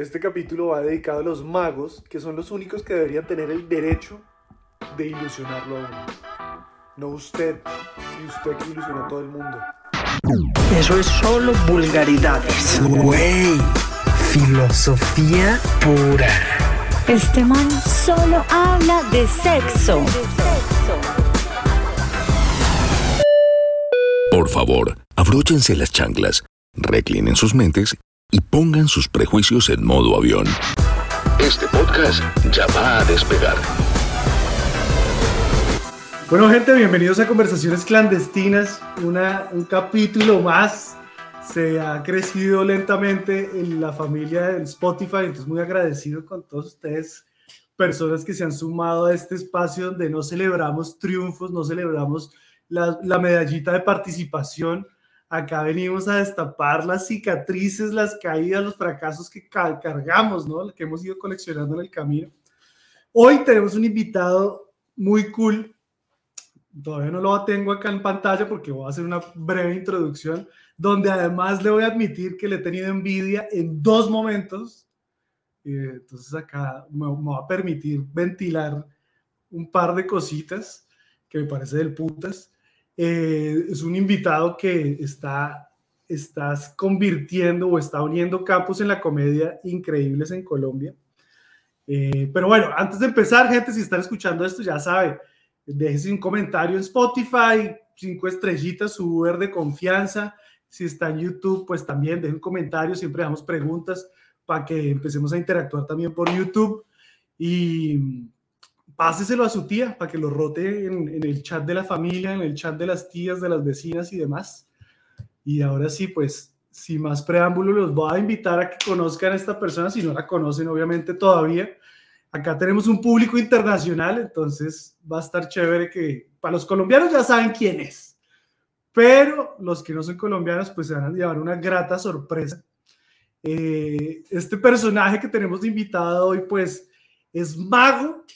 Este capítulo va dedicado a los magos, que son los únicos que deberían tener el derecho de ilusionarlo a uno. No usted, y usted que ilusiona a todo el mundo. Eso es solo vulgaridades. Güey, filosofía pura. Este man solo habla de sexo. Por favor, abróchense las chanclas, reclinen sus mentes y pongan sus prejuicios en modo avión. Este podcast ya va a despegar. Bueno, gente, bienvenidos a Conversaciones Clandestinas, una, un capítulo más. Se ha crecido lentamente en la familia del Spotify, entonces muy agradecido con todos ustedes, personas que se han sumado a este espacio donde no celebramos triunfos, no celebramos la, la medallita de participación. Acá venimos a destapar las cicatrices, las caídas, los fracasos que cargamos, ¿no? Que hemos ido coleccionando en el camino. Hoy tenemos un invitado muy cool. Todavía no lo tengo acá en pantalla porque voy a hacer una breve introducción, donde además le voy a admitir que le he tenido envidia en dos momentos. Entonces acá me, me va a permitir ventilar un par de cositas que me parece del putas. Eh, es un invitado que está estás convirtiendo o está uniendo campos en la comedia increíbles en Colombia. Eh, pero bueno, antes de empezar, gente, si están escuchando esto, ya sabe, déjense un comentario en Spotify, cinco estrellitas, su Uber de confianza. Si está en YouTube, pues también dejen un comentario, siempre damos preguntas para que empecemos a interactuar también por YouTube. Y páseselo a su tía para que lo rote en, en, el chat de la familia, en el chat de las tías, de las vecinas y demás. Y ahora sí, pues, sin más preámbulo, los voy a invitar a que conozcan a esta persona, si no la conocen, obviamente todavía. Acá tenemos un público internacional, entonces va a estar chévere que para los colombianos ya saben quién es, pero los que no son colombianos, pues se van a llevar una grata sorpresa. Eh, este personaje que tenemos de invitado hoy, pues, es mago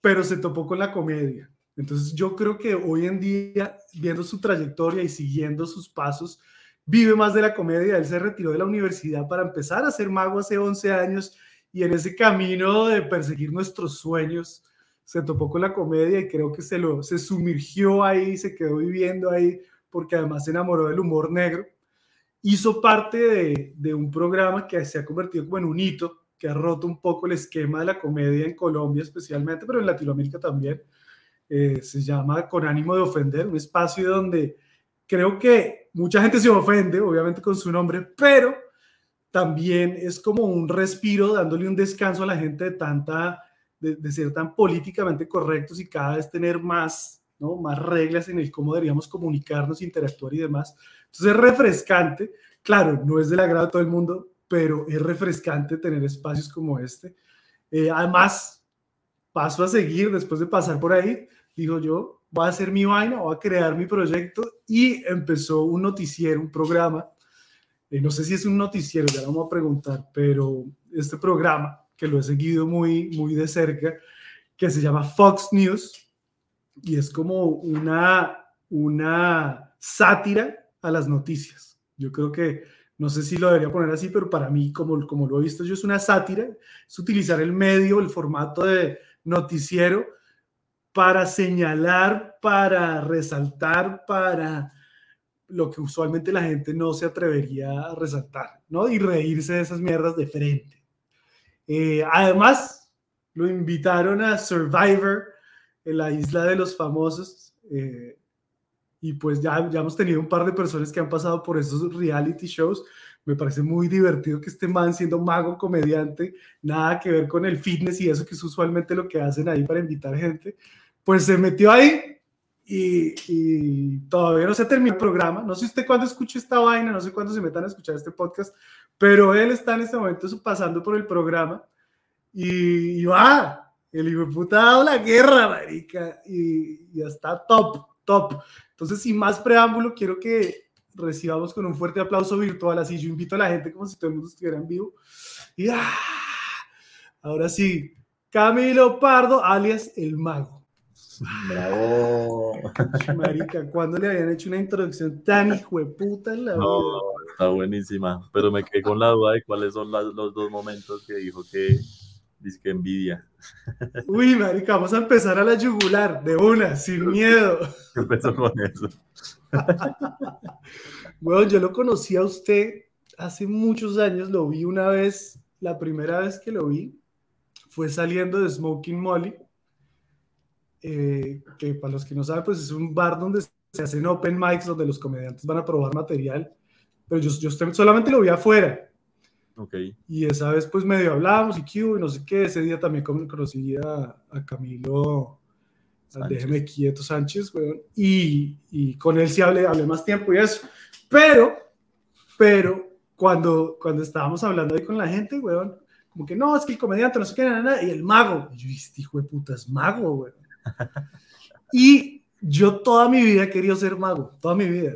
pero se topó con la comedia. Entonces yo creo que hoy en día, viendo su trayectoria y siguiendo sus pasos, vive más de la comedia. Él se retiró de la universidad para empezar a ser mago hace 11 años y en ese camino de perseguir nuestros sueños se topó con la comedia y creo que se, lo, se sumergió ahí, se quedó viviendo ahí porque además se enamoró del humor negro. Hizo parte de, de un programa que se ha convertido como en un hito que ha roto un poco el esquema de la comedia en Colombia especialmente, pero en Latinoamérica también. Eh, se llama Con ánimo de ofender, un espacio donde creo que mucha gente se ofende, obviamente con su nombre, pero también es como un respiro, dándole un descanso a la gente de tanta, de, ser tan políticamente correctos y cada vez tener más, ¿no? Más reglas en el cómo deberíamos comunicarnos, interactuar y demás. Entonces es refrescante. Claro, no es del agrado de todo el mundo, pero es refrescante tener espacios como este. Eh, además, paso a seguir después de pasar por ahí, dijo yo, voy a hacer mi vaina, voy a crear mi proyecto y empezó un noticiero, un programa. Eh, no sé si es un noticiero, ya lo vamos a preguntar, pero este programa que lo he seguido muy, muy de cerca, que se llama Fox News y es como una, una sátira a las noticias. Yo creo que no sé si lo debería poner así, pero para mí, como, como lo he visto yo, es una sátira, es utilizar el medio, el formato de noticiero para señalar, para resaltar, para lo que usualmente la gente no se atrevería a resaltar, ¿no? Y reírse de esas mierdas de frente. Eh, además, lo invitaron a Survivor en la isla de los famosos. Eh, y pues ya, ya hemos tenido un par de personas que han pasado por esos reality shows. Me parece muy divertido que este man siendo mago, comediante, nada que ver con el fitness y eso que es usualmente lo que hacen ahí para invitar gente, pues se metió ahí y, y todavía no se terminó el programa. No sé usted cuándo escucha esta vaina, no sé cuándo se metan a escuchar este podcast, pero él está en este momento pasando por el programa y, y va, el hijo de puta ha dado la guerra, marica, y ya está top, top. Entonces, sin más preámbulo, quiero que recibamos con un fuerte aplauso virtual. Así yo invito a la gente como si todo el mundo estuviera en vivo. Y ¡ah! ahora sí, Camilo Pardo, alias el mago. Bravo. Marica, ¿cuándo le habían hecho una introducción tan hijo de puta en la vida? No, Está buenísima, pero me quedé con la duda de cuáles son las- los dos momentos que dijo que dice que envidia. Uy, marica, vamos a empezar a la yugular, de una, sin miedo. ¿Qué empezó con eso? Bueno, yo lo conocí a usted hace muchos años, lo vi una vez, la primera vez que lo vi fue saliendo de Smoking Molly, eh, que para los que no saben, pues es un bar donde se hacen open mics, donde los comediantes van a probar material, pero yo, yo solamente lo vi afuera, Ok, y esa vez pues medio hablábamos y hubo, y no sé qué, ese día también con- conocí a, a Camilo, a déjeme quieto Sánchez, weón, y, y con él sí hablé, hablé más tiempo y eso, pero, pero cuando, cuando estábamos hablando ahí con la gente, weón, como que no, es que el comediante, no sé qué, nada, nada, y el mago, y yo este hijo de puta es mago, weón. Y yo toda mi vida he querido ser mago, toda mi vida.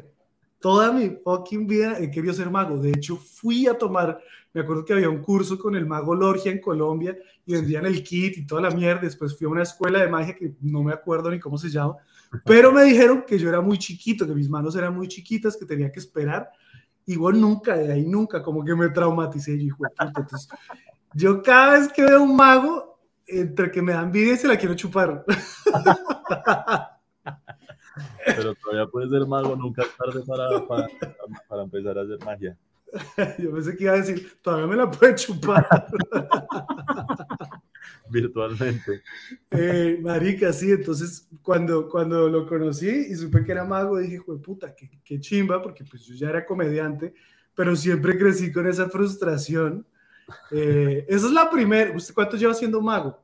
Toda mi fucking vida he querido ser mago. De hecho, fui a tomar, me acuerdo que había un curso con el mago Lorgia en Colombia y vendían el kit y toda la mierda. Después fui a una escuela de magia que no me acuerdo ni cómo se llama, pero me dijeron que yo era muy chiquito, que mis manos eran muy chiquitas, que tenía que esperar. Igual nunca, de ahí nunca, como que me traumaticé. Yo, hijo. Entonces, yo cada vez que veo un mago, entre que me da envidia y se la quiero chupar. pero todavía puedes ser mago, nunca es tarde para, para, para empezar a hacer magia. Yo pensé que iba a decir, todavía me la puede chupar. Virtualmente. Eh, marica, sí, entonces cuando, cuando lo conocí y supe que era mago, dije, puta, qué, qué chimba, porque pues yo ya era comediante, pero siempre crecí con esa frustración. Eh, esa es la primera. ¿Usted cuánto lleva siendo mago?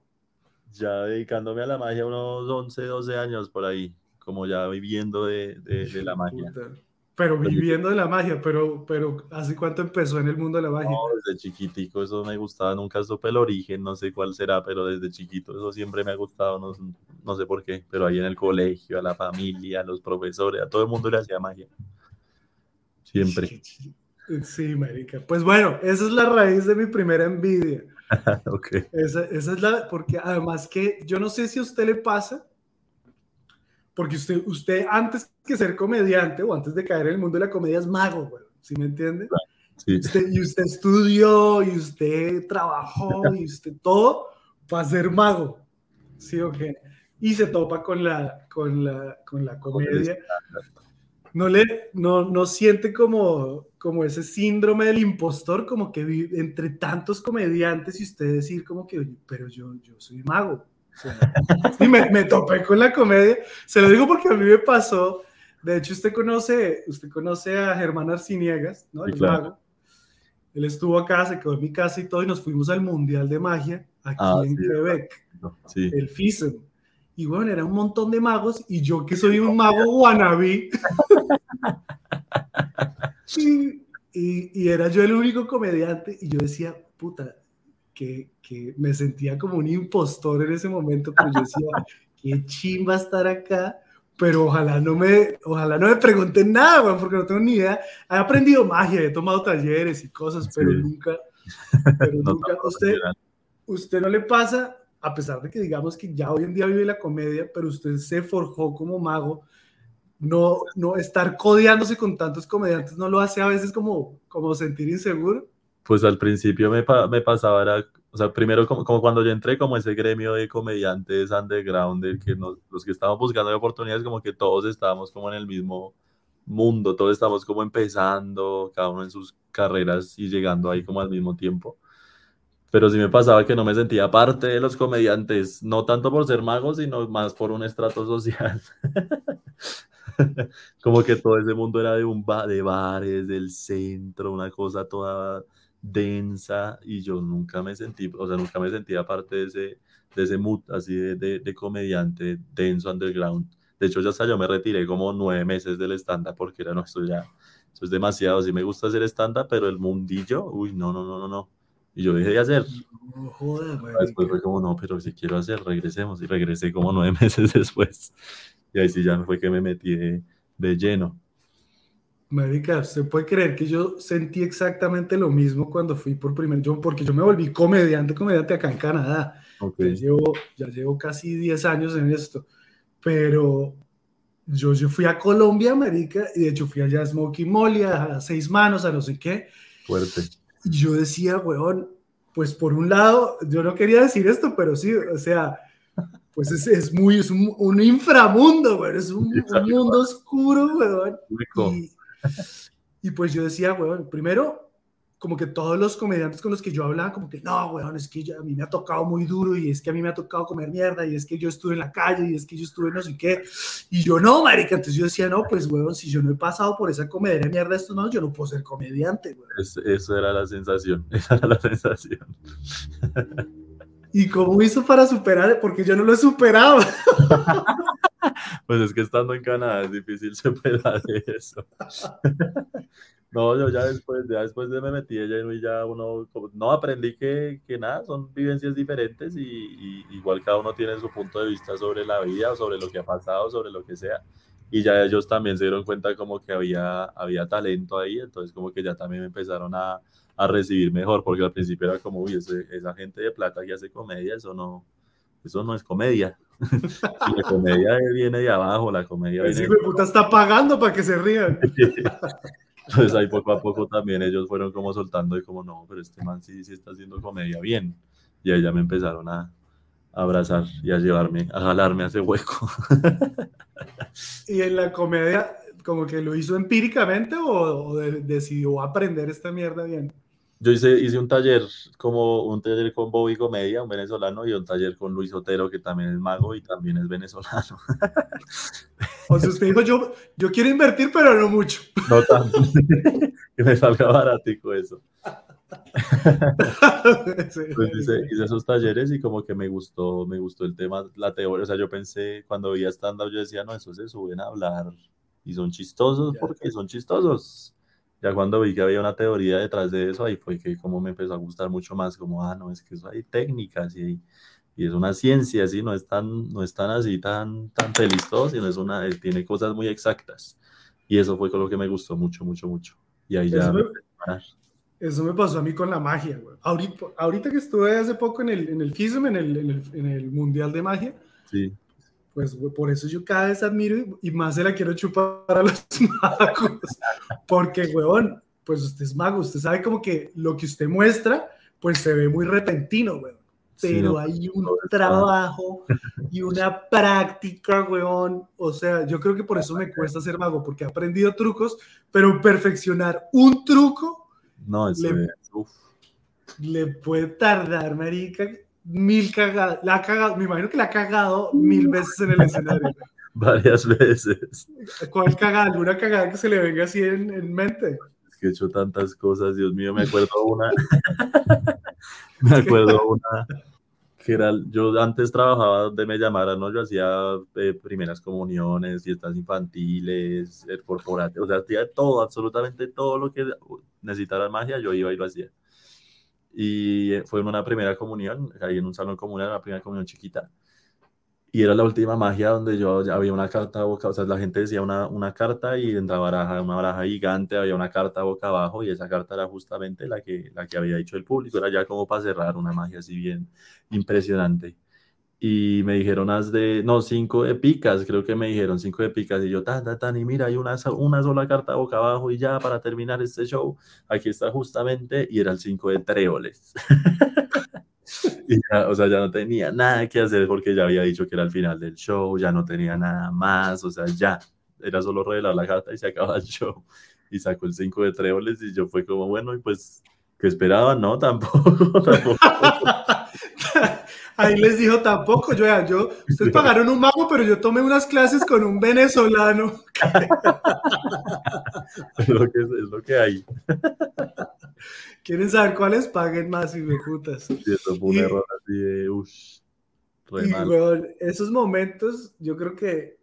Ya dedicándome a la magia unos 11, 12 años por ahí, como ya viviendo de, de, de la magia. Pero viviendo de la magia, pero, pero ¿hace cuánto empezó en el mundo de la magia? No, desde chiquitico eso me gustaba, nunca supe el origen, no sé cuál será, pero desde chiquito eso siempre me ha gustado, no, no sé por qué, pero ahí en el colegio, a la familia, a los profesores, a todo el mundo le hacía magia. Siempre. Sí, marica. Pues bueno, esa es la raíz de mi primera envidia. ok. Esa, esa es la, porque además que yo no sé si a usted le pasa, porque usted, usted antes que ser comediante o antes de caer en el mundo de la comedia es mago, güey, ¿sí me entiende? Sí. Usted- y usted estudió y usted trabajó y usted todo para ser mago, ¿sí o qué? Y se topa con la, con la, con la comedia. No, le, no, no siente como, como ese síndrome del impostor, como que vi- entre tantos comediantes y usted decir como que, "Oye, pero yo, yo soy mago. Sí, me, me topé con la comedia. Se lo digo porque a mí me pasó. De hecho, usted conoce, usted conoce a Germán Arciniegas, ¿no? Sí, El claro. mago. Él estuvo acá, se quedó en mi casa y todo, y nos fuimos al Mundial de Magia aquí Ah, en sí, Quebec, Sí. el FISEM. Y bueno, era un montón de magos, y yo que soy un mago wannabe. y, y, y era yo el único comediante, y yo decía, puta, que, que me sentía como un impostor en ese momento, pero yo decía, qué chimba estar acá, pero ojalá no me, ojalá no me pregunten nada, porque no tengo ni idea. He aprendido magia, he tomado talleres y cosas, pero Sí. nunca, pero No nunca, usted, usted no le pasa, a pesar de que digamos que ya hoy en día vive la comedia, pero usted se forjó como mago, no, no estar codeándose con tantos comediantes no lo hace a veces como, como sentir inseguro. Pues al principio me, me pasaba, era, o sea, primero como, como cuando yo entré como ese gremio de comediantes underground, de que nos- los que estábamos buscando oportunidades, como que todos estábamos como en el mismo mundo, todos estamos como empezando, cada uno en sus carreras y llegando ahí como al mismo tiempo. Pero sí me pasaba que no me sentía parte de los comediantes, no tanto por ser mago, sino más por un estrato social. Como que todo ese mundo era de un ba- de bares, del centro, una cosa toda densa y yo nunca me sentí, o sea, nunca me sentía parte de ese, de ese mood así de, de, de comediante denso underground. De hecho, ya hasta yo me retiré como nueve meses del stand-up porque era, no, esto ya, eso es demasiado. Sí me gusta hacer stand-up, pero el mundillo, uy, no, no, no, no, no. Y yo dejé de hacer. No joda, Después fue como, no, pero si quiero hacer, regresemos. Y regresé como nueve meses después. Y ahí sí ya fue que me metí de, de lleno. Marica, ¿se puede creer que yo sentí exactamente lo mismo cuando fui por primer yo porque yo me volví comediante, comediante acá en Canadá. Ok. Ya llevo, ya llevo casi 10 años en esto, pero yo, yo fui a Colombia, marica, y de hecho fui allá a Smokey Molly, a seis manos, a no sé qué. Fuerte. Y yo decía, weón, pues por un lado, yo no quería decir esto, pero sí, o sea, pues es, es muy, es un, un inframundo, weón, es un, un mundo oscuro, weón. Y, y pues yo decía, weón, primero, como que todos los comediantes con los que yo hablaba, como que no, weón, es que a mí me ha tocado muy duro y es que a mí me ha tocado comer mierda y es que yo estuve en la calle y es que yo estuve no sé qué. Y yo no, marica, entonces yo decía, no, pues, weón, si yo no he pasado por esa comedia de mierda estos no, yo no puedo ser comediante, weón. Es, eso era la sensación, esa era la sensación. ¿Y cómo hizo para superar? Porque yo no lo he superado. Pues es que estando en Canadá es difícil superar eso. No, yo ya después, ya después de me metí lleno y ya uno, no aprendí que, que nada, son vivencias diferentes y, y, igual cada uno tiene su punto de vista sobre la vida, o sobre lo que ha pasado, sobre lo que sea. Y ya ellos también se dieron cuenta como que había, había talento ahí, entonces como que ya también empezaron a, a recibir mejor, porque al principio era como, uy, ese, esa gente de plata que hace comedia, eso no, eso no es comedia. La comedia viene de abajo, la comedia viene... Ese puta está pagando para que se rían. Entonces ahí poco a poco también ellos fueron como soltando y como, no, pero este man sí, sí está haciendo comedia bien. Y ahí ya me empezaron a, abrazar y a llevarme, a jalarme a ese hueco. ¿Y en la comedia, como que lo hizo empíricamente o, decidió aprender esta mierda bien? Yo hice, hice un taller, como un taller con Bobby Comedia, un venezolano, y un taller con Luis Otero, que también es mago y también es venezolano. O sea, usted dijo, yo, yo quiero invertir, pero no mucho. No tanto. que me salga baratico eso. pues hice, hice, esos talleres y como que me gustó, me gustó el tema, la teoría, o sea, yo pensé, cuando veía stand-up, yo decía, no, eso se suben a hablar y son chistosos porque son chistosos. Ya cuando vi que había una teoría detrás de eso, ahí fue que como me empezó a gustar mucho más, como, ah, no, es que eso hay técnicas y y es una ciencia, ¿sí? no es tan, no es tan así, tan, tan feliz todo, sino es una, eh, tiene cosas muy exactas. Y eso fue con lo que me gustó mucho, mucho, mucho. Y ahí ya... Eso me, pasó a mí con la magia, güey. Ahorita, ahorita que estuve hace poco en el, en el FISM, en el, en el, en el Mundial de Magia, sí. Pues por eso yo cada vez admiro y más se la quiero chupar a los magos. Porque, weón, pues usted es mago, usted sabe como que lo que usted muestra, pues se ve muy repentino, weón pero hay un trabajo y una práctica, weón. O sea, yo creo que por eso me cuesta ser mago, porque he aprendido trucos, pero perfeccionar un truco no, le, le, puede tardar, marica, mil cagadas. La ha cagado, me imagino que la ha cagado mil veces en el escenario. Varias veces. ¿Cuál cagada? ¿Alguna cagada que se le venga así en, en mente? Es que he hecho tantas cosas, Dios mío, me acuerdo una. me acuerdo una que era, yo antes trabajaba donde me llamaran, ¿no? Yo hacía eh, primeras comuniones, fiestas infantiles, el corporativo, o sea, hacía todo, absolutamente todo lo que necesitara magia, yo iba y lo hacía. Y eh, fue en una primera comunión, ahí en un salón comunal, una primera comunión chiquita y era la última magia donde yo había una carta boca, o sea, la gente decía una, una carta y en la baraja, una baraja gigante, había una carta boca abajo y esa carta era justamente la que, la que había dicho el público, era ya como para cerrar una magia así bien impresionante. Y me dijeron, haz de, no, cinco de picas, creo que me dijeron cinco de picas, y yo, tan, tan, tan, y mira, hay una, una sola carta boca abajo y ya para terminar este show, aquí está justamente, y era el cinco de tréboles. Y ya, o sea, ya no tenía nada que hacer porque ya había dicho que era el final del show, ya no tenía nada más, o sea, ya, era solo revelar la carta y se acaba el show. Y sacó el 5 de tréboles y yo fue como, bueno, y pues, ¿qué esperaban? No, tampoco, tampoco. Ahí les dijo tampoco, yo, yo, ustedes pagaron un mago, pero yo tomé unas clases con un venezolano. es, lo que, es lo que hay. Quieren saber cuáles paguen más, y me putas. Sí, eso fue un y, error así de uff. Y, bueno, esos momentos, yo creo que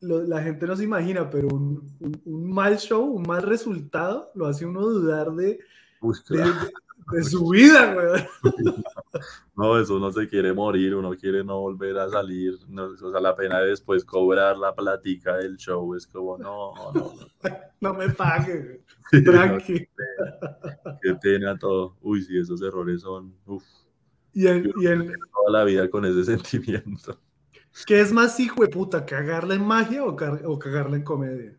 lo, la gente no se imagina, pero un, un, un, mal show, un mal resultado, lo hace uno dudar de, Uy, claro. De, su vida, güey. No, eso no se quiere morir, uno quiere no volver a salir. No, o sea, la pena de después cobrar la platica del show es como, no, no, no. No me pague, tranqui. No, qué, pena, todo. Uy, sí, esos errores son, uff. Y, el, y el... toda la vida con ese sentimiento. ¿Qué es más hijo de puta, cagarla en magia o, cagarla en comedia?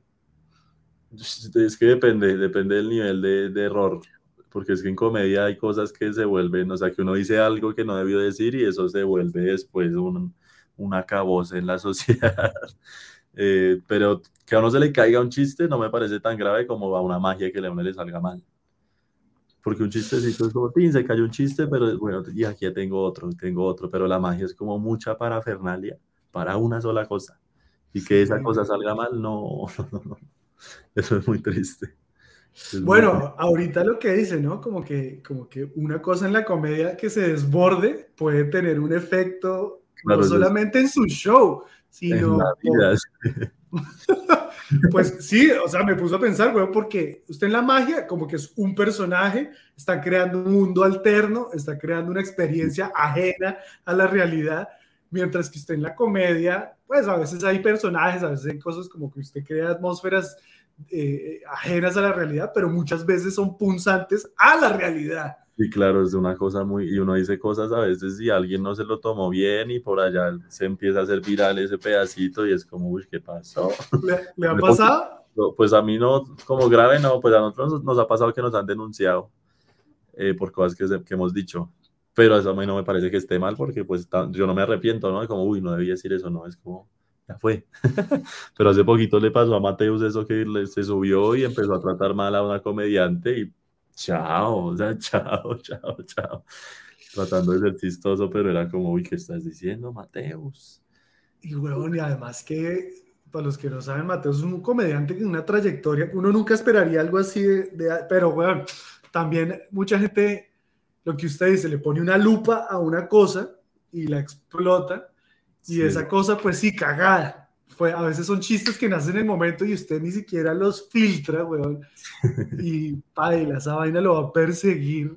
Es que depende, depende del nivel de, de error, porque es que en comedia hay cosas que se vuelven, o sea, que uno dice algo que no debió decir y eso se vuelve después un, un acabose en la sociedad. Eh, pero que a uno se le caiga un chiste no me parece tan grave como a una magia que a uno le salga mal. Porque un chistecito es como, "Tin, se cayó un chiste, pero bueno, y aquí tengo otro, tengo otro, pero la magia es como mucha parafernalia para una sola cosa. Y que esa cosa salga mal, no, no, no. Eso es muy triste. Es muy Bueno, ahorita lo que dice, ¿no? Como que, como que una cosa en la comedia que se desborde puede tener un efecto Claro, no solamente en su show, en sino vida. Pues sí, o sea, me puso a pensar, güey, porque usted en la magia, como que es un personaje, está creando un mundo alterno, está creando una experiencia ajena a la realidad, mientras que usted en la comedia, pues a veces hay personajes, a veces hay cosas como que usted crea atmósferas eh, ajenas a la realidad, pero muchas veces son punzantes a la realidad. Y claro, es una cosa muy, y uno dice cosas a veces y alguien no se lo tomó bien y por allá se empieza a hacer viral ese pedacito y es como, uy, ¿qué pasó? ¿Le, le ha pasado? No, Pues a mí no, como grave no, pues a nosotros nos, nos ha pasado que nos han denunciado eh, por cosas que, se- que hemos dicho, pero eso a mí no me parece que esté mal porque pues yo no me arrepiento, ¿no? Como, uy, no debía decir eso, no, es como, ya fue. pero hace poquito le pasó a Mateus eso que se subió y empezó a tratar mal a una comediante y chao, o sea, chao, chao, chao. Tratando de ser chistoso, pero era como, uy, ¿qué estás diciendo, Mateus? Y huevón, y además que, para los que no saben, Mateo es un comediante con una trayectoria, uno nunca esperaría algo así, de, de- pero huevón, también mucha gente, lo que usted dice, le pone una lupa a una cosa y la explota, y Sí. esa cosa, pues sí, cagada. Fue, a veces son chistes que nacen en el momento y usted ni siquiera los filtra, weón. Y paila, esa vaina lo va a perseguir.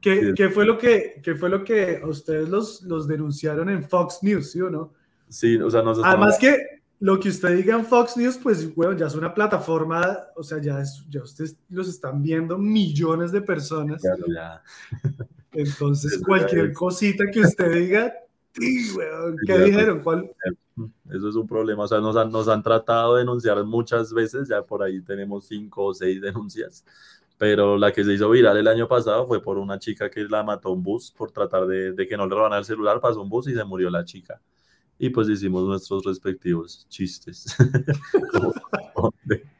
¿Qué, Sí. qué fue lo que, qué fue lo que a ustedes los, los denunciaron en Fox News, sí o no? Sí, o sea, nos Además que lo que usted diga en Fox News, pues, weón, ya es una plataforma, o sea, ya, es- ya ustedes los están viendo millones de personas. Claro, ya. Entonces, cualquier cosita que usted diga, sí, weón, ¿qué Ya, pues, dijeron? ¿Cuál? Eso es un problema. O sea, nos han, nos han tratado de denunciar muchas veces, ya por ahí tenemos cinco o seis denuncias, pero la que se hizo viral el año pasado fue por una chica que la mató un bus por tratar de, de que no le robaran el celular, pasó un bus y se murió la chica. Y pues hicimos nuestros respectivos chistes.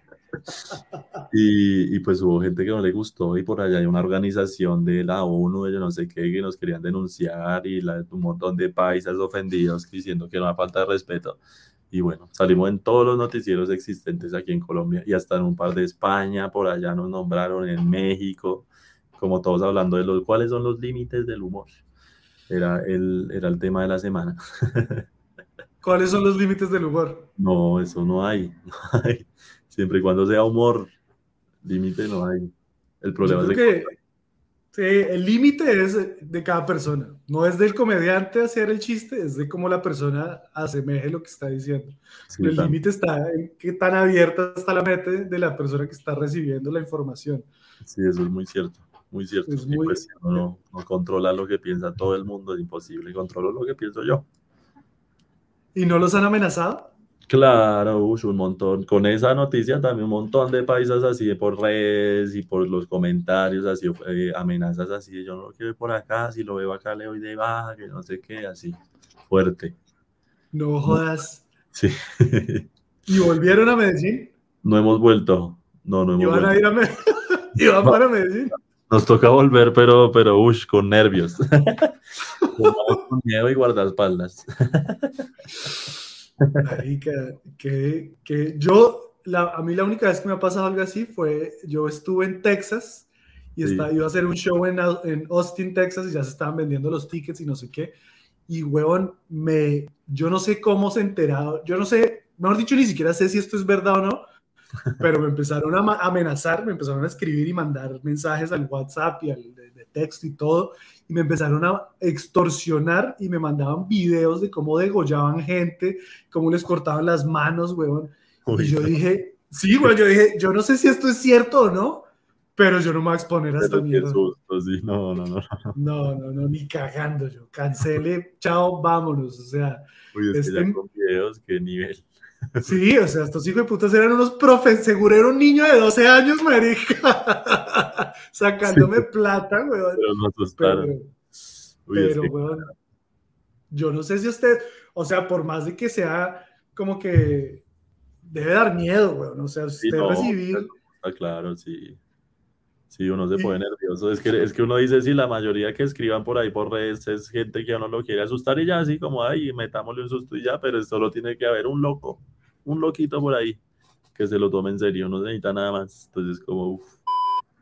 Y, y pues hubo gente que no le gustó y por allá hay una organización de la ONU, de yo no sé qué, que nos querían denunciar y la- un montón de paisas ofendidos diciendo que era una falta de respeto. Y bueno, salimos en todos los noticieros existentes aquí en Colombia y hasta en un par de España, por allá nos nombraron en México, como todos hablando de los cuáles son los límites del humor. Era el, era el tema de la semana. ¿Cuáles son los límites del humor? No, eso no hay, no hay. Siempre y cuando sea humor, límite no hay. El problema es de que sí, el límite es de cada persona. No es del comediante hacer el chiste, es de cómo la persona asemeje lo que está diciendo. sí, el límite está en qué tan abierta está la mente de la persona que está recibiendo la información. sí, eso es muy cierto, muy cierto. Es muy- pues no, no controla lo que piensa todo el mundo, es imposible. Controlo lo que pienso yo. ¿Y no los han amenazado? Claro, ush, un montón. Con esa noticia también un montón de paisas así de por redes y por los comentarios, así eh, amenazas así de yo no lo quiero por acá, si lo veo acá le doy de baja, que no sé qué, así, fuerte. No jodas. Sí. ¿Y volvieron a Medellín? No hemos vuelto. No, no hemos ¿Iban a vuelto. ir a Medellín? ¿Iban para Medellín? Nos toca volver, pero, pero, ush, con nervios. con con miedo y guardaespaldas. Marica, que, que yo, la, a mí la única vez que me ha pasado algo así fue, yo estuve en Texas y Sí. estaba, iba a hacer un show en, en Austin, Texas y ya se estaban vendiendo los tickets y no sé qué. Y huevón, me, yo no sé cómo se enterado, yo no sé, mejor dicho, ni siquiera sé si esto es verdad o no, pero me empezaron a amenazar, me empezaron a escribir y mandar mensajes al WhatsApp y al de, de texto y todo, y me empezaron a extorsionar y me mandaban videos de cómo degollaban gente, cómo les cortaban las manos, weón. Uy, y yo dije, sí, weón, yo dije, yo no sé si esto es cierto o no, pero yo no me voy a exponer a esta mierda. susto, sí, no, no, no. No, no, no, ni cagando yo. Cancele, chao, vámonos. O sea, Uy, es que Este- ya con videos, qué nivel. Sí, o sea, estos hijos de putas eran unos profes. Seguro era un niño de 12 años, marica. Sacándome plata, weón. Pero nos asustaron. Pero, Uy, pero, weón, yo no sé si usted, o sea, por más de que sea como que debe dar miedo, weón. O sea, sí, usted no, recibir. Está claro, sí. Sí, uno se pone nervioso. Es que, es que uno dice, sí, la mayoría que escriban por ahí por redes es gente que a uno lo quiere asustar y ya, así como, ay, metámosle un susto y ya, pero solo tiene que haber un loco, un loquito por ahí que se lo tome en serio, no se necesita nada más. Entonces, como, uff,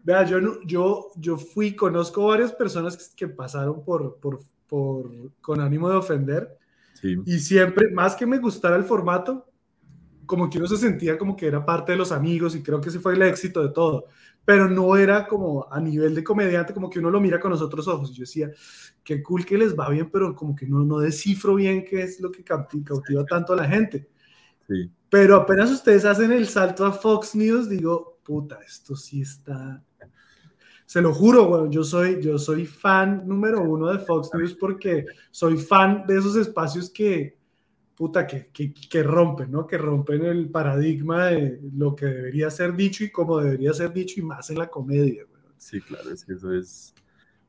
Vea, yo, yo, yo fui, conozco varias personas que, que pasaron por, por, por, con ánimo de ofender sí, y siempre, más que me gustara el formato, como que uno se sentía como que era parte de los amigos y creo que ese fue el éxito de todo, pero no era como a nivel de comediante, como que uno lo mira con los otros ojos. Y yo decía, qué cool que les va bien, pero como que no, no descifro bien qué es lo que cauti- cautiva tanto a la gente. Sí. Pero apenas ustedes hacen el salto a Fox News, digo, puta, esto sí está. Se lo juro, bueno, yo soy, yo soy fan número uno de Fox News porque soy fan de esos espacios que, puta, que, que, que rompen, ¿no? Que rompen el paradigma de lo que debería ser dicho y cómo debería ser dicho y más en la comedia, güey. Sí, claro, es que eso es.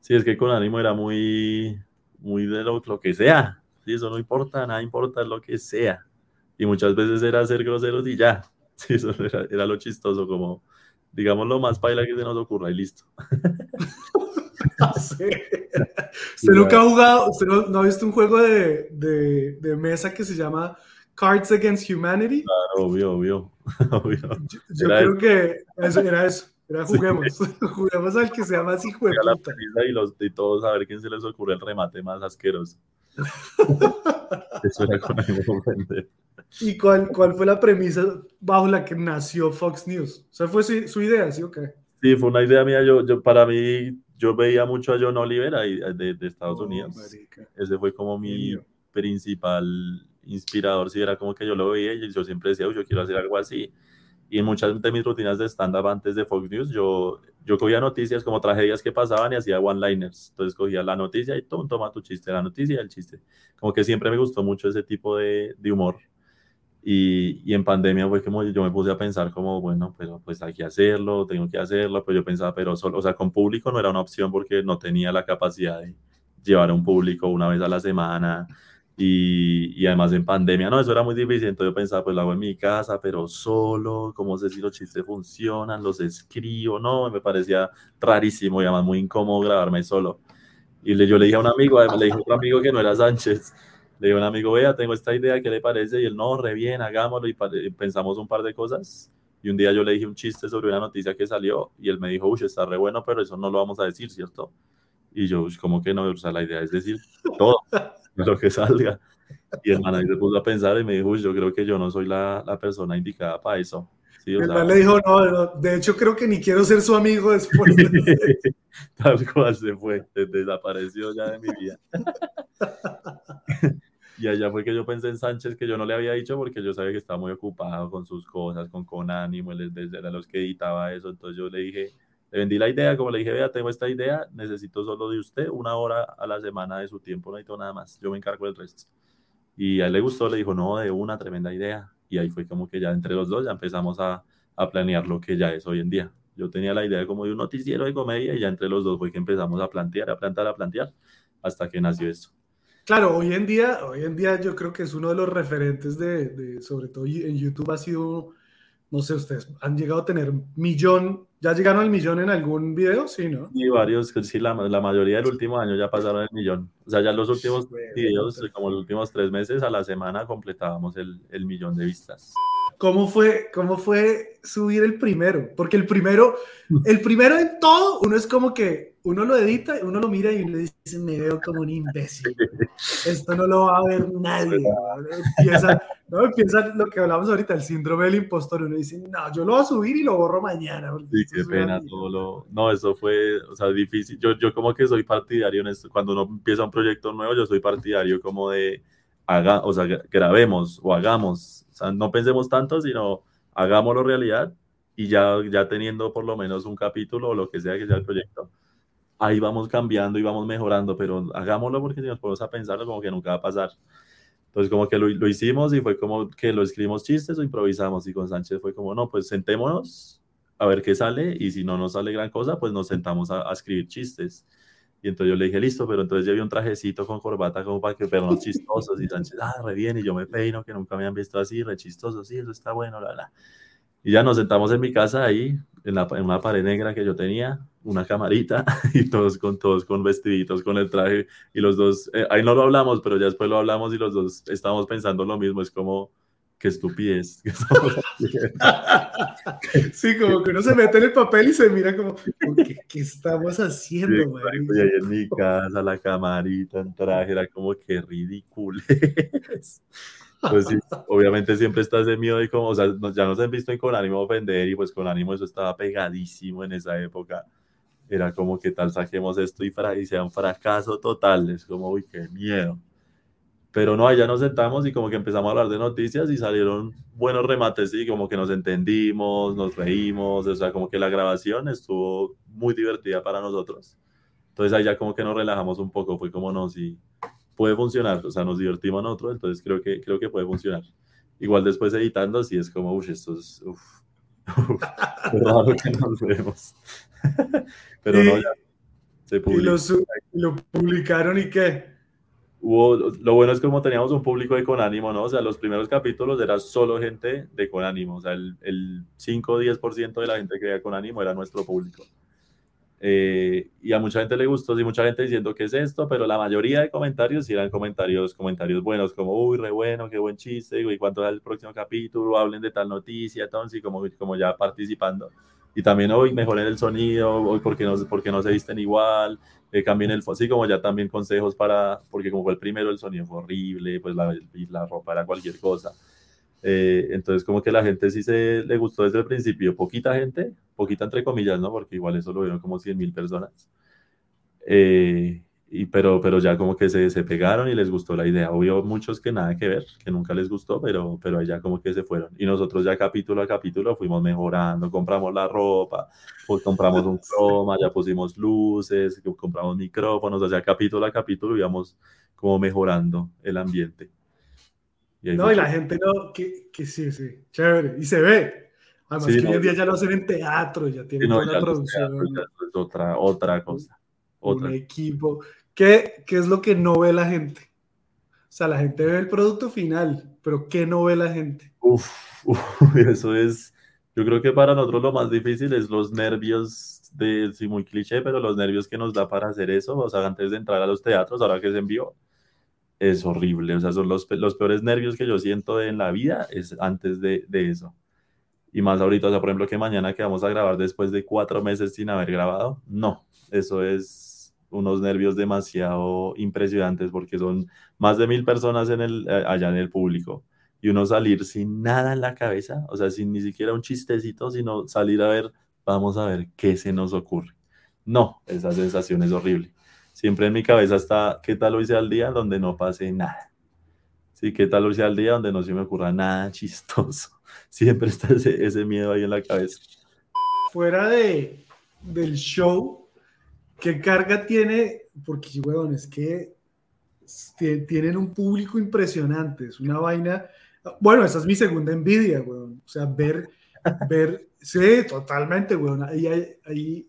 Sí, es que con ánimo era muy, muy de lo, lo que sea. Sí, eso no importa, nada importa lo que sea. Y muchas veces era ser groseros y ya. Sí, eso era, era lo chistoso, como, digamos, lo más paila que se nos ocurra y listo. Sí. Usted nunca ha jugado, usted no, no ha visto un juego de, de, de mesa que se llama Cards Against Humanity. Claro, obvio, obvio. obvio. Yo, creo que eso era eso. Era Sí. juguemos. juguemos al que se llama así, la premisa y, los, y todos a ver quién se les ocurre el remate más asqueroso. Eso era con. ¿Y cuál, cuál fue la premisa bajo la que nació Fox News? O sea, fue su, su idea, ¿sí o qué? Sí, fue una idea mía. Yo, yo, para mí, yo veía mucho a John Oliver ahí, de, de Estados Oh, Unidos. marica. Ese fue como mi principal inspirador. Sí, era como que yo lo veía y yo siempre decía, "Uy, yo quiero hacer algo así. Y en muchas de mis rutinas de stand-up antes de Fox News, yo, yo cogía noticias como tragedias que pasaban y hacía one-liners. Entonces cogía la noticia y toma, toma tu chiste, la noticia y el chiste. Como que siempre me gustó mucho ese tipo de, de humor. Y, y en pandemia fue como yo me puse a pensar como, bueno, pero pues hay que hacerlo, tengo que hacerlo, pero yo pensaba, pero solo, o sea, con público no era una opción porque no tenía la capacidad de llevar a un público una vez a la semana y, y además en pandemia, no, eso era muy difícil, entonces yo pensaba, pues lo hago en mi casa, pero solo, ¿cómo sé si los chistes funcionan? ¿Los escribo? No, me parecía rarísimo y además muy incómodo grabarme solo. Y le, yo le dije a un amigo, además le dije a otro amigo que no era Sánchez, le dije a un amigo, vea, tengo esta idea, ¿qué le parece? Y él, no, re bien, hagámoslo, y y pensamos un par de cosas. Y un día yo le dije un chiste sobre una noticia que salió, y él me dijo, uy, está re bueno, pero eso no lo vamos a decir, ¿cierto? Y yo, "Uy, ¿cómo que no? O sea, la idea es decir todo, lo que salga. Y el man ahí se puso a pensar y me dijo, yo creo que yo no soy la, la persona indicada para eso. Sí, o El sea, man le dijo, no, no, de hecho creo que ni quiero ser su amigo después. de- Tal cual se fue, de- desapareció ya de mi vida. Y allá fue que yo pensé en Sánchez, que yo no le había dicho porque yo sabía que estaba muy ocupado con sus cosas, con con ánimo, él era los que editaba eso. Entonces yo le dije, le vendí la idea, como le dije, vea, tengo esta idea, necesito solo de usted una hora a la semana de su tiempo, no necesito nada más, yo me encargo del resto. Y a él le gustó, le dijo, no, de una tremenda idea. Y ahí fue como que ya entre los dos ya empezamos a, a planear lo que ya es hoy en día. Yo tenía la idea como de un noticiero de comedia y ya entre los dos fue que empezamos a plantear, a plantear, a plantear, hasta que nació esto. Claro, hoy en día, hoy en día yo creo que es uno de los referentes de, de- sobre todo en YouTube ha sido, no sé, ustedes han llegado a tener millón, ¿ya llegaron al millón en algún video? Sí, ¿no? Y varios, sí, la, la mayoría del último año ya pasaron el millón. O sea, ya los últimos videos, como los últimos tres meses a la semana, completábamos el, el millón de vistas. ¿Cómo fue, ¿Cómo fue subir el primero? Porque el primero, el primero en todo, uno es como que uno lo edita, uno lo mira y uno dice, me veo como un imbécil. Esto no lo va a ver nadie. Empieza, ¿no? Empieza lo que hablamos ahorita, el síndrome del impostor. Uno dice, no, yo lo voy a subir y lo borro mañana. Sí, qué pena mierda". todo lo... No, eso fue, o sea, difícil. Yo, yo como que soy partidario en esto. Cuando uno empieza un proyecto nuevo, yo soy partidario como de, haga, o sea, gra- grabemos o hagamos. O sea, no pensemos tanto, sino hagámoslo realidad y ya, ya teniendo por lo menos un capítulo o lo que sea que sea el proyecto, ahí vamos cambiando y vamos mejorando, pero hagámoslo porque si nos ponemos a pensarlo como que nunca va a pasar. Entonces como que lo, lo, hicimos y fue como que lo escribimos chistes o improvisamos y con Sánchez fue como, no, pues sentémonos a ver qué sale y si no nos sale gran cosa, pues nos sentamos a, a escribir chistes. Y entonces yo le dije, listo, pero entonces vi un trajecito con corbata como para que vernos chistosos. Y Sánchez, ah, re bien. Y yo me peino, que nunca me han visto así, re chistoso, sí, eso está bueno, la, la. Y ya nos sentamos en mi casa ahí, en, la, en una pared negra que yo tenía, una camarita, y todos con todos con vestiditos, con el traje. Y los dos, eh, ahí no lo hablamos, pero ya después lo hablamos y los dos estábamos pensando lo mismo. Es como, qué estupidez. sí, como que uno se mete en el papel y se mira como, ¿qué, qué estamos haciendo, sí? Y ahí en mi casa, la camarita, en traje, era como que ridículo. Pues sí, obviamente siempre está ese miedo y como, o sea, ya nos han visto en con ánimo ofender y pues con ánimo eso estaba pegadísimo en esa época. Era como que tal saquemos esto y, fra y sea un fracaso total, es como, uy, qué miedo. Pero no, allá nos sentamos y como que empezamos a hablar de noticias y salieron buenos remates y como que nos entendimos, nos reímos, o sea, como que la grabación estuvo muy divertida para nosotros. Entonces allá como que nos relajamos un poco, fue como, no, sí, puede funcionar, o sea, nos divertimos nosotros, entonces creo que, creo que puede funcionar. Igual después editando, sí es como, uff, esto es, uff, uf, raro que nos vemos. Pero no, ya se. ¿Y lo, lo publicaron y qué? Hubo, lo bueno es que como teníamos un público de Conánimo, ¿no? O sea, los primeros capítulos era solo gente de Conánimo, o sea, el, el 5 o 10% de la gente que veía Conánimo era nuestro público. Eh, y a mucha gente le gustó, y mucha gente diciendo qué es esto, pero la mayoría de comentarios eran comentarios, comentarios buenos, como, uy, re bueno, qué buen chiste, y cuánto es el próximo capítulo, hablen de tal noticia, entonces, y como, como ya participando. Y también hoy mejoren el sonido, hoy porque no, porque no se visten igual, eh, cambien el, así como ya también consejos para, porque como fue el primero, el sonido fue horrible, pues la, la ropa era cualquier cosa. Eh, entonces, como que la gente sí se le gustó desde el principio. Poquita gente, poquita entre comillas, ¿no? Porque igual eso lo vieron como 100 mil personas. Eh, y, pero, pero ya como que se, se pegaron y les gustó la idea. Obvio, muchos que nada que ver, que nunca les gustó, pero, pero ya como que se fueron. Y nosotros ya capítulo a capítulo fuimos mejorando, compramos la ropa, pues compramos un croma, ya pusimos luces, compramos micrófonos, o sea, capítulo a capítulo íbamos como mejorando el ambiente. Y no, y la gente no, que, que, sí, sí, chévere, y se ve. Además sí, que no, hoy en día ya lo hacen en teatro, ya tienen no, una producción. Teatro, ya es otra, otra cosa. Otra. Un equipo. ¿Qué, ¿Qué es lo que no ve la gente? O sea, la gente ve el producto final, pero ¿qué no ve la gente? Uf, uf, eso es, yo creo que para nosotros lo más difícil es los nervios de, sí, muy cliché, pero los nervios que nos da para hacer eso, o sea, antes de entrar a los teatros, ahora que es en vivo, es horrible, o sea, son los, los peores nervios que yo siento en la vida, es antes de, de, eso. Y más ahorita, o sea, por ejemplo, que mañana que vamos a grabar después de cuatro meses sin haber grabado, no, eso es unos nervios demasiado impresionantes porque son más de mil personas en el, eh, allá en el público y uno salir sin nada en la cabeza, o sea, sin ni siquiera un chistecito, sino salir a ver, vamos a ver qué se nos ocurre. No, esa sensación es horrible siempre en mi cabeza está, ¿qué tal hoy sea el día donde no pase nada? Sí, ¿qué tal hoy sea el día donde no se me ocurra nada chistoso? Siempre está ese, ese miedo ahí en la cabeza. Fuera de, del show, ¿qué carga tiene? Porque, weón, es que tienen un público impresionante, es una vaina... Bueno, esa es mi segunda envidia, weón. O sea, ver, ver, sí, totalmente, weón. Ahí, ahí,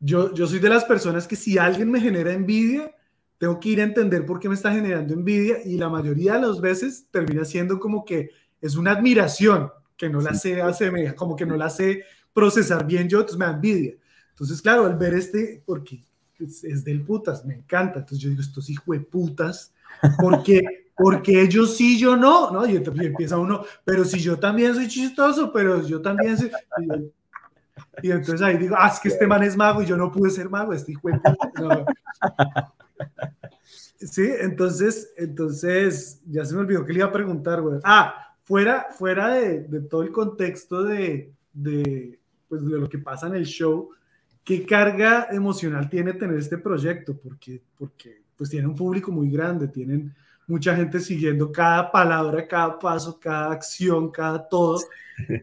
yo, yo soy de las personas que si alguien me genera envidia, tengo que ir a entender por qué me está generando envidia y la mayoría de las veces termina siendo como que es una admiración que no la sé hacer, como que no la sé procesar bien yo, entonces me da envidia. Entonces, claro, al ver este, porque es, es del putas, me encanta, entonces yo digo, estos hijos de putas, porque, porque ellos sí, yo no, ¿no? Y, y empieza uno, pero si yo también soy chistoso, pero yo también soy... Y entonces ahí digo, ah, es que este man es mago y yo no pude ser mago, este hijo de no. Sí, entonces, entonces, ya se me olvidó que le iba a preguntar, güey. Ah, fuera, fuera de, de todo el contexto de, de, pues, de lo que pasa en el show, ¿qué carga emocional tiene tener este proyecto? Porque, porque pues tiene un público muy grande, tienen mucha gente siguiendo cada palabra, cada paso, cada acción, cada todo.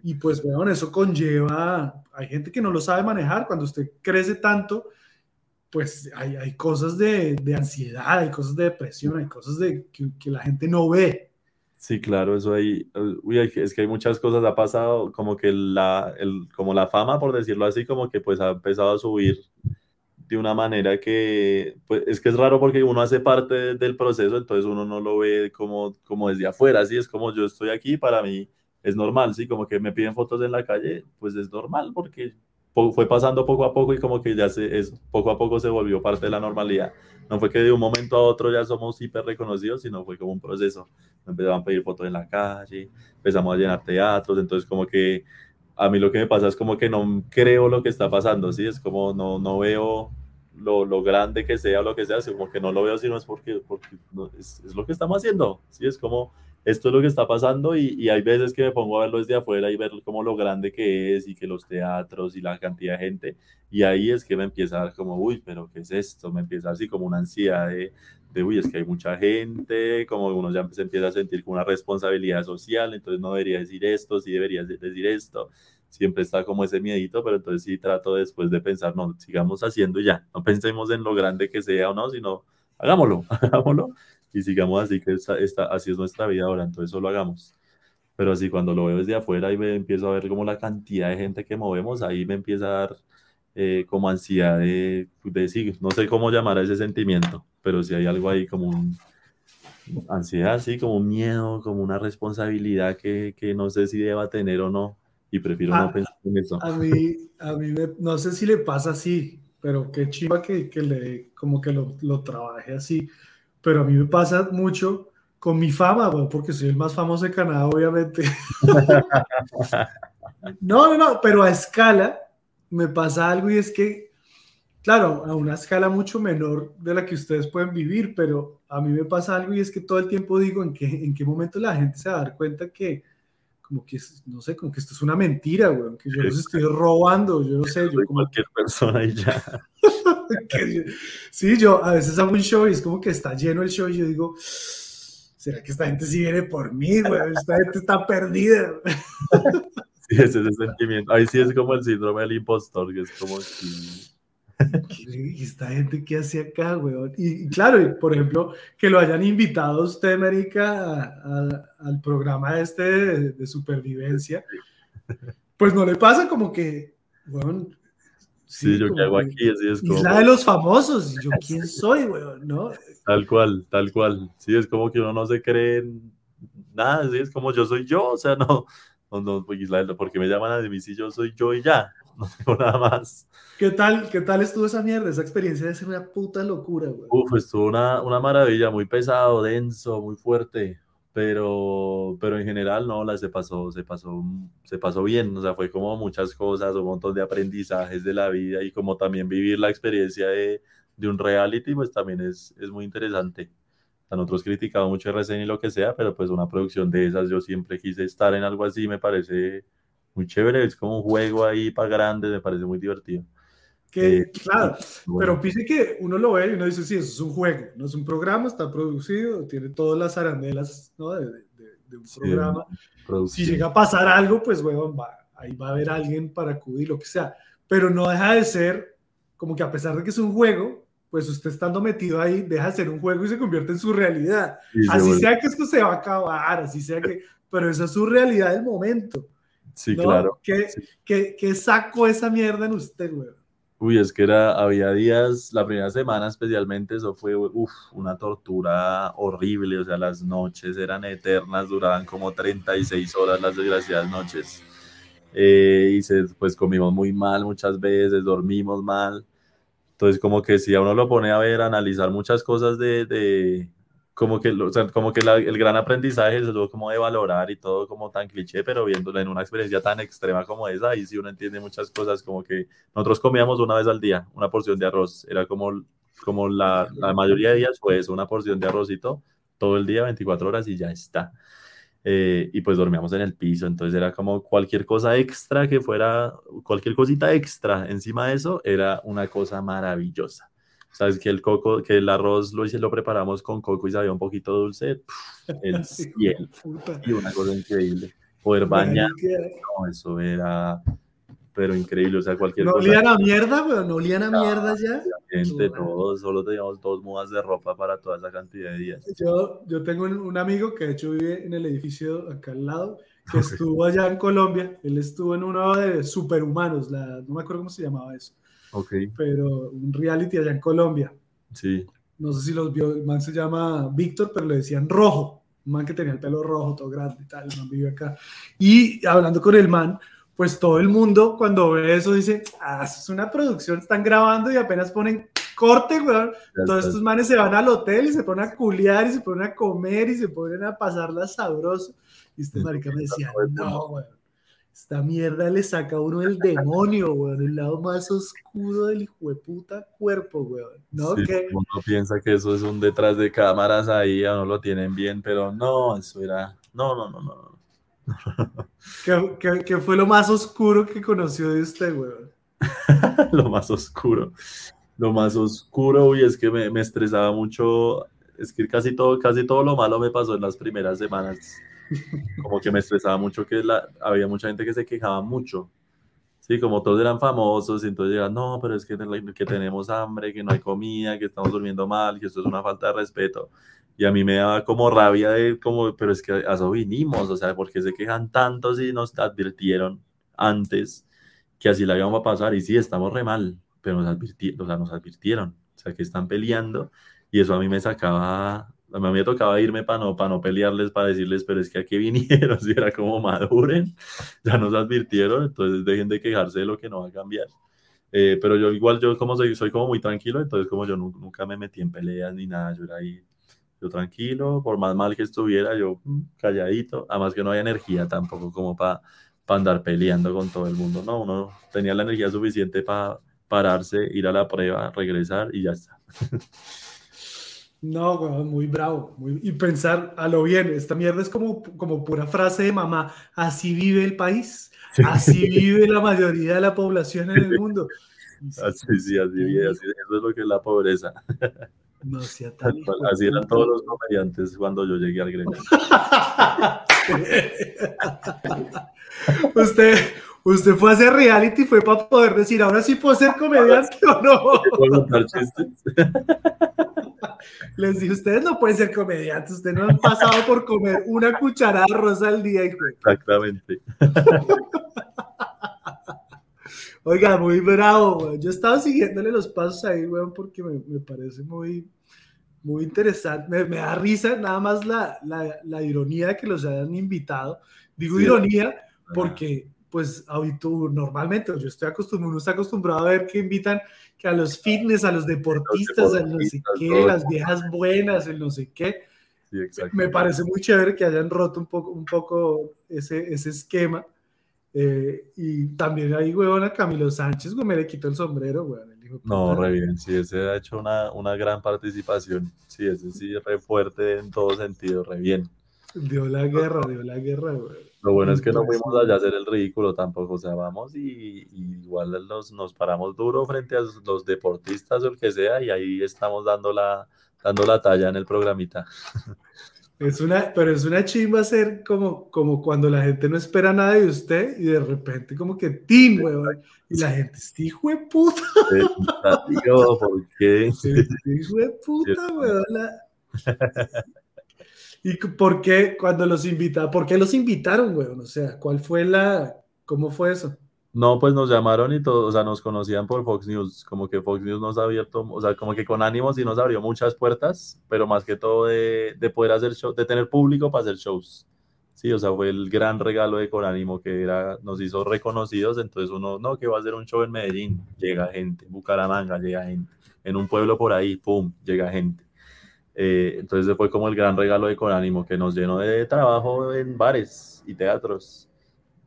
Y pues, bueno, eso conlleva, hay gente que no lo sabe manejar. Cuando usted crece tanto, pues hay, hay cosas de, de, ansiedad, hay cosas de depresión, hay cosas de, que, que la gente no ve. Sí, claro, eso ahí, uy, es que hay muchas cosas, ha pasado como que la, el, como la fama, por decirlo así, como que pues ha empezado a subir de una manera que, pues es que es raro porque uno hace parte del proceso, entonces uno no lo ve como, como desde afuera, así es como yo estoy aquí, para mí es normal, sí, como que me piden fotos en la calle, pues es normal porque fue pasando poco a poco y como que ya se, es, poco a poco se volvió parte de la normalidad. No fue que de un momento a otro ya somos hiper reconocidos, sino fue como un proceso. Empezaban a pedir fotos en la calle, empezamos a llenar teatros, entonces como que a mí lo que me pasa es como que no creo lo que está pasando, ¿sí? Es como no, no veo lo, lo grande que sea o lo que sea, como que no lo veo, sino es porque, porque es, es, lo que estamos haciendo, ¿sí? Es como esto es lo que está pasando y, y, hay veces que me pongo a verlo desde afuera y ver como lo grande que es y que los teatros y la cantidad de gente. Y ahí es que me empieza a dar como, uy, pero ¿qué es esto? Me empieza así como una ansiedad de, de uy, es que hay mucha gente, como uno ya se empieza a sentir como una responsabilidad social, entonces no debería decir esto, sí debería decir esto, siempre está como ese miedito, pero entonces sí trato después de pensar, no, sigamos haciendo ya, no pensemos en lo grande que sea o no, sino hagámoslo, hagámoslo y sigamos así, que esta, esta, así es nuestra vida ahora, entonces solo hagamos. Pero así cuando lo veo desde afuera y me empiezo a ver como la cantidad de gente que movemos, ahí me empieza a dar eh, como ansiedad de, de sí, no sé cómo llamar a ese sentimiento, pero si hay algo ahí como un, ansiedad, sí, como un miedo, como una responsabilidad que, que no sé si deba tener o no, y prefiero a, no pensar en eso. A mí, a mí me, no sé si le pasa así, pero qué chiva que, que le, como que lo, lo trabaje así pero a mí me pasa mucho con mi fama, bueno, porque soy el más famoso de Canadá, obviamente. no, no, no, pero a escala me pasa algo y es que, claro, a una escala mucho menor de la que ustedes pueden vivir, pero a mí me pasa algo y es que todo el tiempo digo en qué, en qué momento la gente se va a dar cuenta que, como que, no sé, como que esto es una mentira, güey, que yo los estoy robando, yo no sé. Yo como... cualquier persona y ya. sí, yo a veces hago un show y es como que está lleno el show y yo digo, ¿será que esta gente sí viene por mí, güey? Esta gente está perdida. sí, ese es el sentimiento. Ahí sí es como el síndrome del impostor, que es como que... ¿Y esta gente qué hace acá, weón? Y, y, claro, por ejemplo, que lo hayan invitado a usted, América, al programa este de, de, supervivencia, pues no le pasa como que, weón. Sí, sí yo qué hago aquí, así es como. Isla de los famosos, yo quién soy, weón, ¿no? Tal cual, tal cual. Sí, es como que uno no se cree en nada, sí, es como yo soy yo, o sea, no, no, no, pues, porque me llaman a mí si yo soy yo y ya, no tengo nada más. ¿Qué tal, ¿Qué tal estuvo esa mierda? Esa experiencia de ser una puta locura, güey. Uf, estuvo una, una maravilla, muy pesado, denso, muy fuerte, pero, pero en general no, la se pasó, se pasó, se pasó bien, o sea, fue como muchas cosas, un montón de aprendizajes de la vida y como también vivir la experiencia de, de un reality, pues también es, es muy interesante. Nosotros criticamos mucho RCN y lo que sea, pero pues una producción de esas, yo siempre quise estar en algo así, me parece muy chévere, es como un juego ahí para grandes, me parece muy divertido. Que, eh, claro, bueno. pero pise que uno lo ve y uno dice, sí, eso es un juego, no es un programa, está producido, tiene todas las arandelas ¿no? de, de, de, un programa. Sí, si llega a pasar algo, pues, bueno, va, ahí va a haber alguien para acudir, lo que sea. Pero no deja de ser como que a pesar de que es un juego, pues usted estando metido ahí deja de ser un juego y se convierte en su realidad. Sí, así bueno. sea que esto se va a acabar, así sea que, pero esa es su realidad del momento. Sí, ¿no? claro. ¿Qué, sí. ¿qué, ¿Qué, sacó esa mierda en usted, güey? Uy, es que era, había días, la primera semana especialmente, eso fue uf, una tortura horrible, o sea, las noches eran eternas, duraban como 36 horas las desgraciadas noches. Eh, y se, pues comimos muy mal muchas veces, dormimos mal. Entonces, como que si a uno lo pone a ver, a analizar muchas cosas de, de como que, o sea, como que la, el gran aprendizaje es lo como de valorar y todo como tan cliché, pero viéndolo en una experiencia tan extrema como esa, ahí sí uno entiende muchas cosas, como que nosotros comíamos una vez al día una porción de arroz, era como, como la, la mayoría de días fue eso, una porción de arrocito todo el día, 24 horas y ya está. Eh, y pues dormíamos en el piso, entonces era como cualquier cosa extra que fuera, cualquier cosita extra encima de eso, era una cosa maravillosa. Sabes que el coco, que el arroz lo, lo preparamos con coco y sabía un poquito dulce. El cielo. Y una cosa increíble. Poder bañar, no, eso era, pero increíble. O sea, cualquier No cosa. olían a mierda, weón, no olían a mierda ya. gente, todos, solo teníamos dos mudas de ropa para toda esa cantidad de días. Yo, yo tengo un, un amigo que de hecho vive en el edificio acá al lado, que estuvo allá en Colombia. Él estuvo en uno de Superhumanos, la, no me acuerdo cómo se llamaba eso, Ok, pero un reality allá en Colombia. sí. No sé si los vio, el man se llama Víctor, pero le decían rojo. Un man que tenía el pelo rojo, todo grande y tal, el man vive acá. Y hablando con el man, pues todo el mundo cuando ve eso dice, ah, eso es una producción, están grabando y apenas ponen corte, weón. Todos estos manes se van al hotel y se ponen a culiar y se ponen a comer y se ponen a pasarla sabroso. Y este marica me decía, no, weón, esta mierda le saca a uno el demonio, weón, el lado más oscuro del hijo de puta cuerpo, weón. ¿No? Sí, Que Uno piensa que eso es un detrás de cámaras ahí, a uno lo tienen bien, pero no, eso era. No, no, no, no. no. ¿Qué, qué- qué fue lo más oscuro que conoció de usted, weón? lo más oscuro. Lo más oscuro, y es que me, me estresaba mucho. Es que casi todo, casi todo lo malo me pasó en las primeras semanas. Como que me estresaba mucho que la, había mucha gente que se quejaba mucho. Sí, como todos eran famosos, y entonces llegan, no, pero es que, que tenemos hambre, que no hay comida, que estamos durmiendo mal, que esto es una falta de respeto. Y a mí me daba como rabia de, como, pero es que a eso vinimos, o sea, ¿por qué se quejan tanto si nos advirtieron antes que así la íbamos a pasar? Y sí, estamos re mal, pero nos, advirti- o sea, nos advirtieron, o sea, que están peleando, y eso a mí me sacaba, a mí me tocaba irme para no, para no pelearles, para decirles, pero es que aquí vinieron, si era como maduren, ya nos advirtieron, entonces dejen de quejarse de lo que no va a cambiar. Eh, pero yo igual, yo como soy, soy como muy tranquilo, entonces como yo nu- nunca me metí en peleas ni nada, yo era ahí, yo tranquilo, por más mal que estuviera, yo mm, calladito, además que no había energía tampoco como para andar peleando con todo el mundo, no, uno tenía la energía suficiente para pararse, ir a la prueba, regresar y ya está. No, weón, muy bravo. muy- Y pensar a lo bien, esta mierda es como, como pura frase de mamá, así vive el país, así vive la mayoría de la población en el mundo. Así, sí, así, bien, así, eso es lo que es la pobreza. No de Así eran todos los comediantes cuando yo llegué al gremio. usted, usted fue a hacer reality, fue para poder decir, ahora sí puedo ser comediante o no. Les dije, ustedes no pueden ser comediantes, ustedes no han pasado por comer una cucharada de arroz al día, hijo. Exactamente. Oiga, muy bravo, weón. Yo estaba siguiéndole los pasos ahí, weón, porque me, me parece muy, muy interesante. Me, me da risa nada más la, la, la ironía de que los hayan invitado. Digo Sí. ironía porque, pues, normalmente yo estoy acostumbrado, uno está acostumbrado a ver que invitan que a los fitness, a los deportistas, al no sé qué, todo. las viejas buenas, el no sé qué. Sí. Me parece muy chévere que hayan roto un poco, un poco ese, ese esquema. Eh, y también ahí, huevón, a Camilo Sánchez, güey, me le quito el sombrero, de No, re bien, sí, ese ha hecho una, una gran participación. Sí, ese sí, re fuerte en todo sentido, re bien. Dio la guerra, dio la guerra, güey. Lo bueno es que no fuimos allá a hacer el ridículo tampoco, o sea, vamos y, y igual nos, nos paramos duro frente a los deportistas o el que sea y ahí estamos dando la, dando la talla en el programita. Es una, pero es una chimba ser como, como cuando la gente no espera nada de usted y de repente como que ¡tin, weón! Y la gente, este hijo de puta, Tío, ¿por qué? hijo de puta, weón. ¿Y por qué cuando los invitaron, por qué los invitaron, weón? O sea, ¿cuál fue la, cómo fue eso? No, pues nos llamaron y todo, o sea, nos conocían por Fox News, como que Fox News nos ha abierto, o sea, como que con ánimo sí nos abrió muchas puertas, pero más que todo de, de poder hacer shows, de tener público para hacer shows. Sí, o sea, fue el gran regalo de Conánimo que era, nos hizo reconocidos, entonces uno, no, que va a hacer un show en Medellín, llega gente, en Bucaramanga llega gente, en un pueblo por ahí, pum, llega gente. Eh, entonces fue como el gran regalo de Conánimo que nos llenó de trabajo en bares y teatros.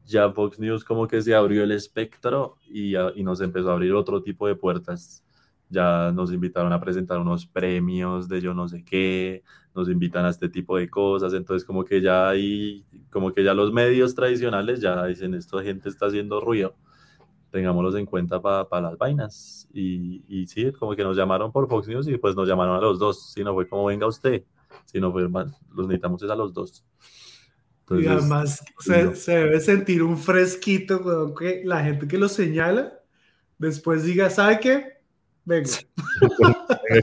Ya Fox News como que se abrió el espectro y, y nos empezó a abrir otro tipo de puertas. Ya nos invitaron a presentar unos premios de yo no sé qué, nos invitan a este tipo de cosas, entonces como que ya hay, como que ya los medios tradicionales ya dicen, esta gente está haciendo ruido, tengámoslos en cuenta para las vainas. Y, y sí, como que nos llamaron por Fox News y pues nos llamaron a los dos. Si no fue como venga usted, si no fue, los necesitamos es a los dos. y además se, se, debe sentir un fresquito, weón, que la gente que lo señala después diga, ¿sabe qué? Venga.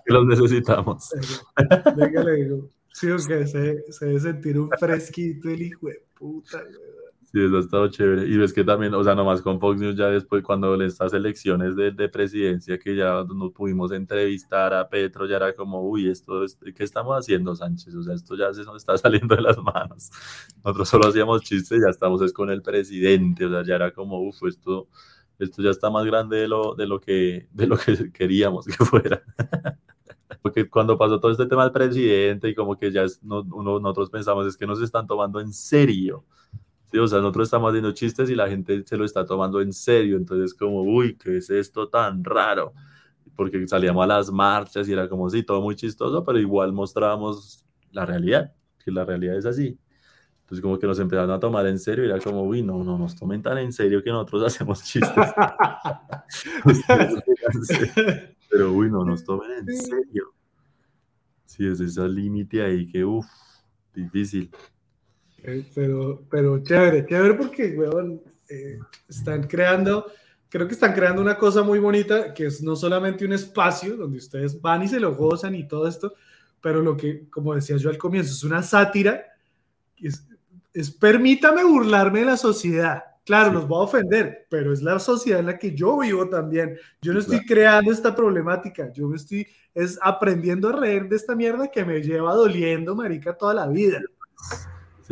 los necesitamos. Venga, venga le digo. Sí, se, se debe sentir un fresquito el hijo de puta, weón. Sí, eso ha estado chévere. Y ves que también, o sea, nomás con Fox News ya después, cuando estas elecciones de, de, presidencia que ya nos pudimos entrevistar a Petro, ya era como, uy, esto, es, ¿qué estamos haciendo, Sánchez? O sea, esto ya se nos está saliendo de las manos. Nosotros solo hacíamos chistes, ya estamos es con el presidente, o sea, ya era como, uff, esto, esto ya está más grande de lo, de lo, que, de lo que queríamos que fuera. Porque cuando pasó todo este tema del presidente y como que ya nosotros pensamos es que nos están tomando en serio o sea, nosotros estamos haciendo chistes y la gente se lo está tomando en serio, entonces como, uy, ¿qué es esto tan raro? Porque salíamos a las marchas y era como, sí, todo muy chistoso, pero igual mostrábamos la realidad, que la realidad es así. Entonces como que nos empezaron a tomar en serio y era como, uy, no, no nos tomen tan en serio que nosotros hacemos chistes. pero, uy, no nos tomen en serio. Sí, es ese límite ahí que, uff, difícil. Eh, pero, pero chévere, chévere porque, weón, eh, están creando, creo que están creando una cosa muy bonita, que es no solamente un espacio donde ustedes van y se lo gozan y todo esto, pero lo que, como decía yo al comienzo, es una sátira, es, es permítame burlarme de la sociedad. Claro, nos va a ofender, pero es la sociedad en la que yo vivo también. Yo no estoy creando esta problemática, yo me estoy es aprendiendo a reír de esta mierda que me lleva doliendo, marica, toda la vida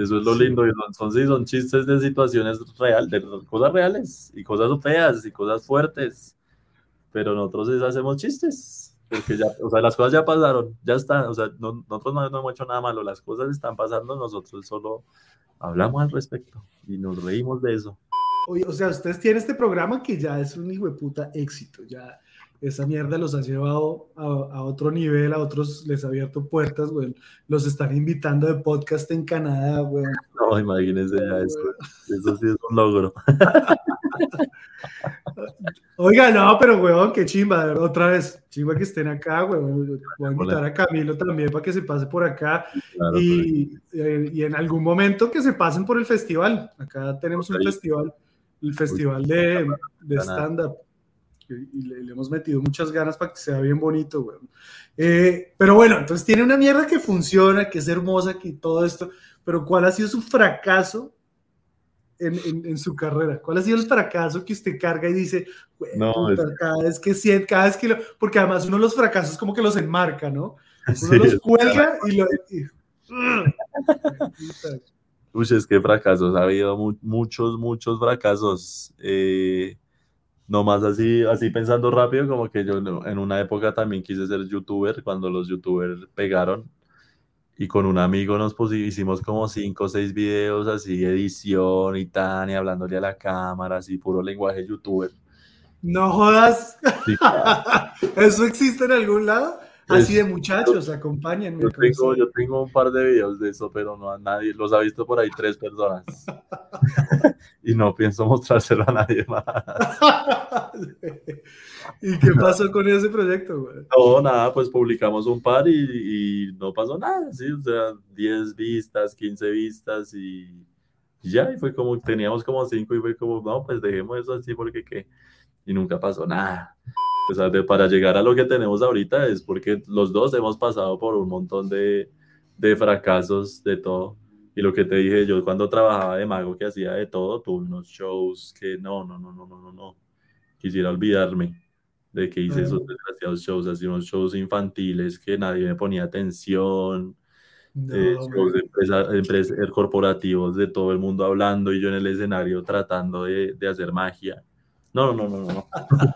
eso es lo lindo. Y son, sí, son chistes de situaciones reales, de cosas reales y cosas feas y cosas fuertes. Pero nosotros hacemos chistes. Porque ya, o sea, las cosas ya pasaron, ya están. O sea, nosotros no, hemos hecho nada malo, las cosas están pasando, nosotros solo hablamos al respecto y nos reímos de eso. o sea, ustedes tienen este programa que ya es un hijo de puta éxito, ya esa mierda los ha llevado a, otro nivel, a otros les ha abierto puertas, güey. Los están invitando de podcast en Canadá, güey. No, imagínense ya eso. Eso sí es un logro. Oiga, no, pero weón, qué chimba, otra vez, chimba que estén acá, weón. Voy a invitar a Camilo también para que se pase por acá y, eh, y, en algún momento que se pasen por el festival. Acá tenemos un festival, el festival de, de stand-up y le, hemos metido muchas ganas para que sea bien bonito, güey. Eh, pero bueno, entonces tiene una mierda que funciona, que es hermosa, que todo esto, pero ¿cuál ha sido su fracaso en, en, su carrera? ¿Cuál ha sido el fracaso que usted carga y dice, no, cada vez que siente, cada vez que lo, porque además uno de los fracasos como que los enmarca, ¿no? Uno los cuelga y lo... Uy, es que fracasos, ha habido muchos, muchos fracasos. Eh, más así, así pensando rápido, como que yo en una época también quise ser youtuber cuando los youtubers pegaron y con un amigo nos pusimos, hicimos como cinco o seis videos así, edición y tan, y hablándole a la cámara, así puro lenguaje youtuber. No jodas. ¿Eso existe en algún lado? Así de muchachos, acompáñenme. Yo tengo, yo tengo un par de videos de eso, pero no a nadie, los ha visto por ahí tres personas. y no pienso mostrárselo a nadie más. ¿Y qué pasó con ese proyecto? Güey? No, nada, pues publicamos un par y, no pasó nada, sí, o sea, 10 vistas, 15 vistas y, ya, y fue como, teníamos como 5 y fue como, no, pues dejemos eso así porque qué, y nunca pasó nada. O sea, para llegar a lo que tenemos ahorita es porque los dos hemos pasado por un montón de, de fracasos, de todo. Y lo que te dije, yo cuando trabajaba de mago que hacía de todo, tuve unos shows que no, no, no, no, no, no, no. Quisiera olvidarme de que hice esos desgraciados shows, hacía unos shows infantiles que nadie me ponía atención, eh, shows de empresas corporativos de todo el mundo hablando y yo en el escenario tratando de, de hacer magia. No, no, no, no.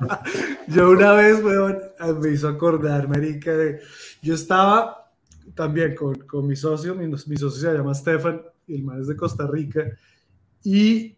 yo una vez, weón, me hizo acordar, marica, de... Yo estaba también con, con mi socio, mi, mi, socio se llama Stefan, y el man es de Costa Rica, y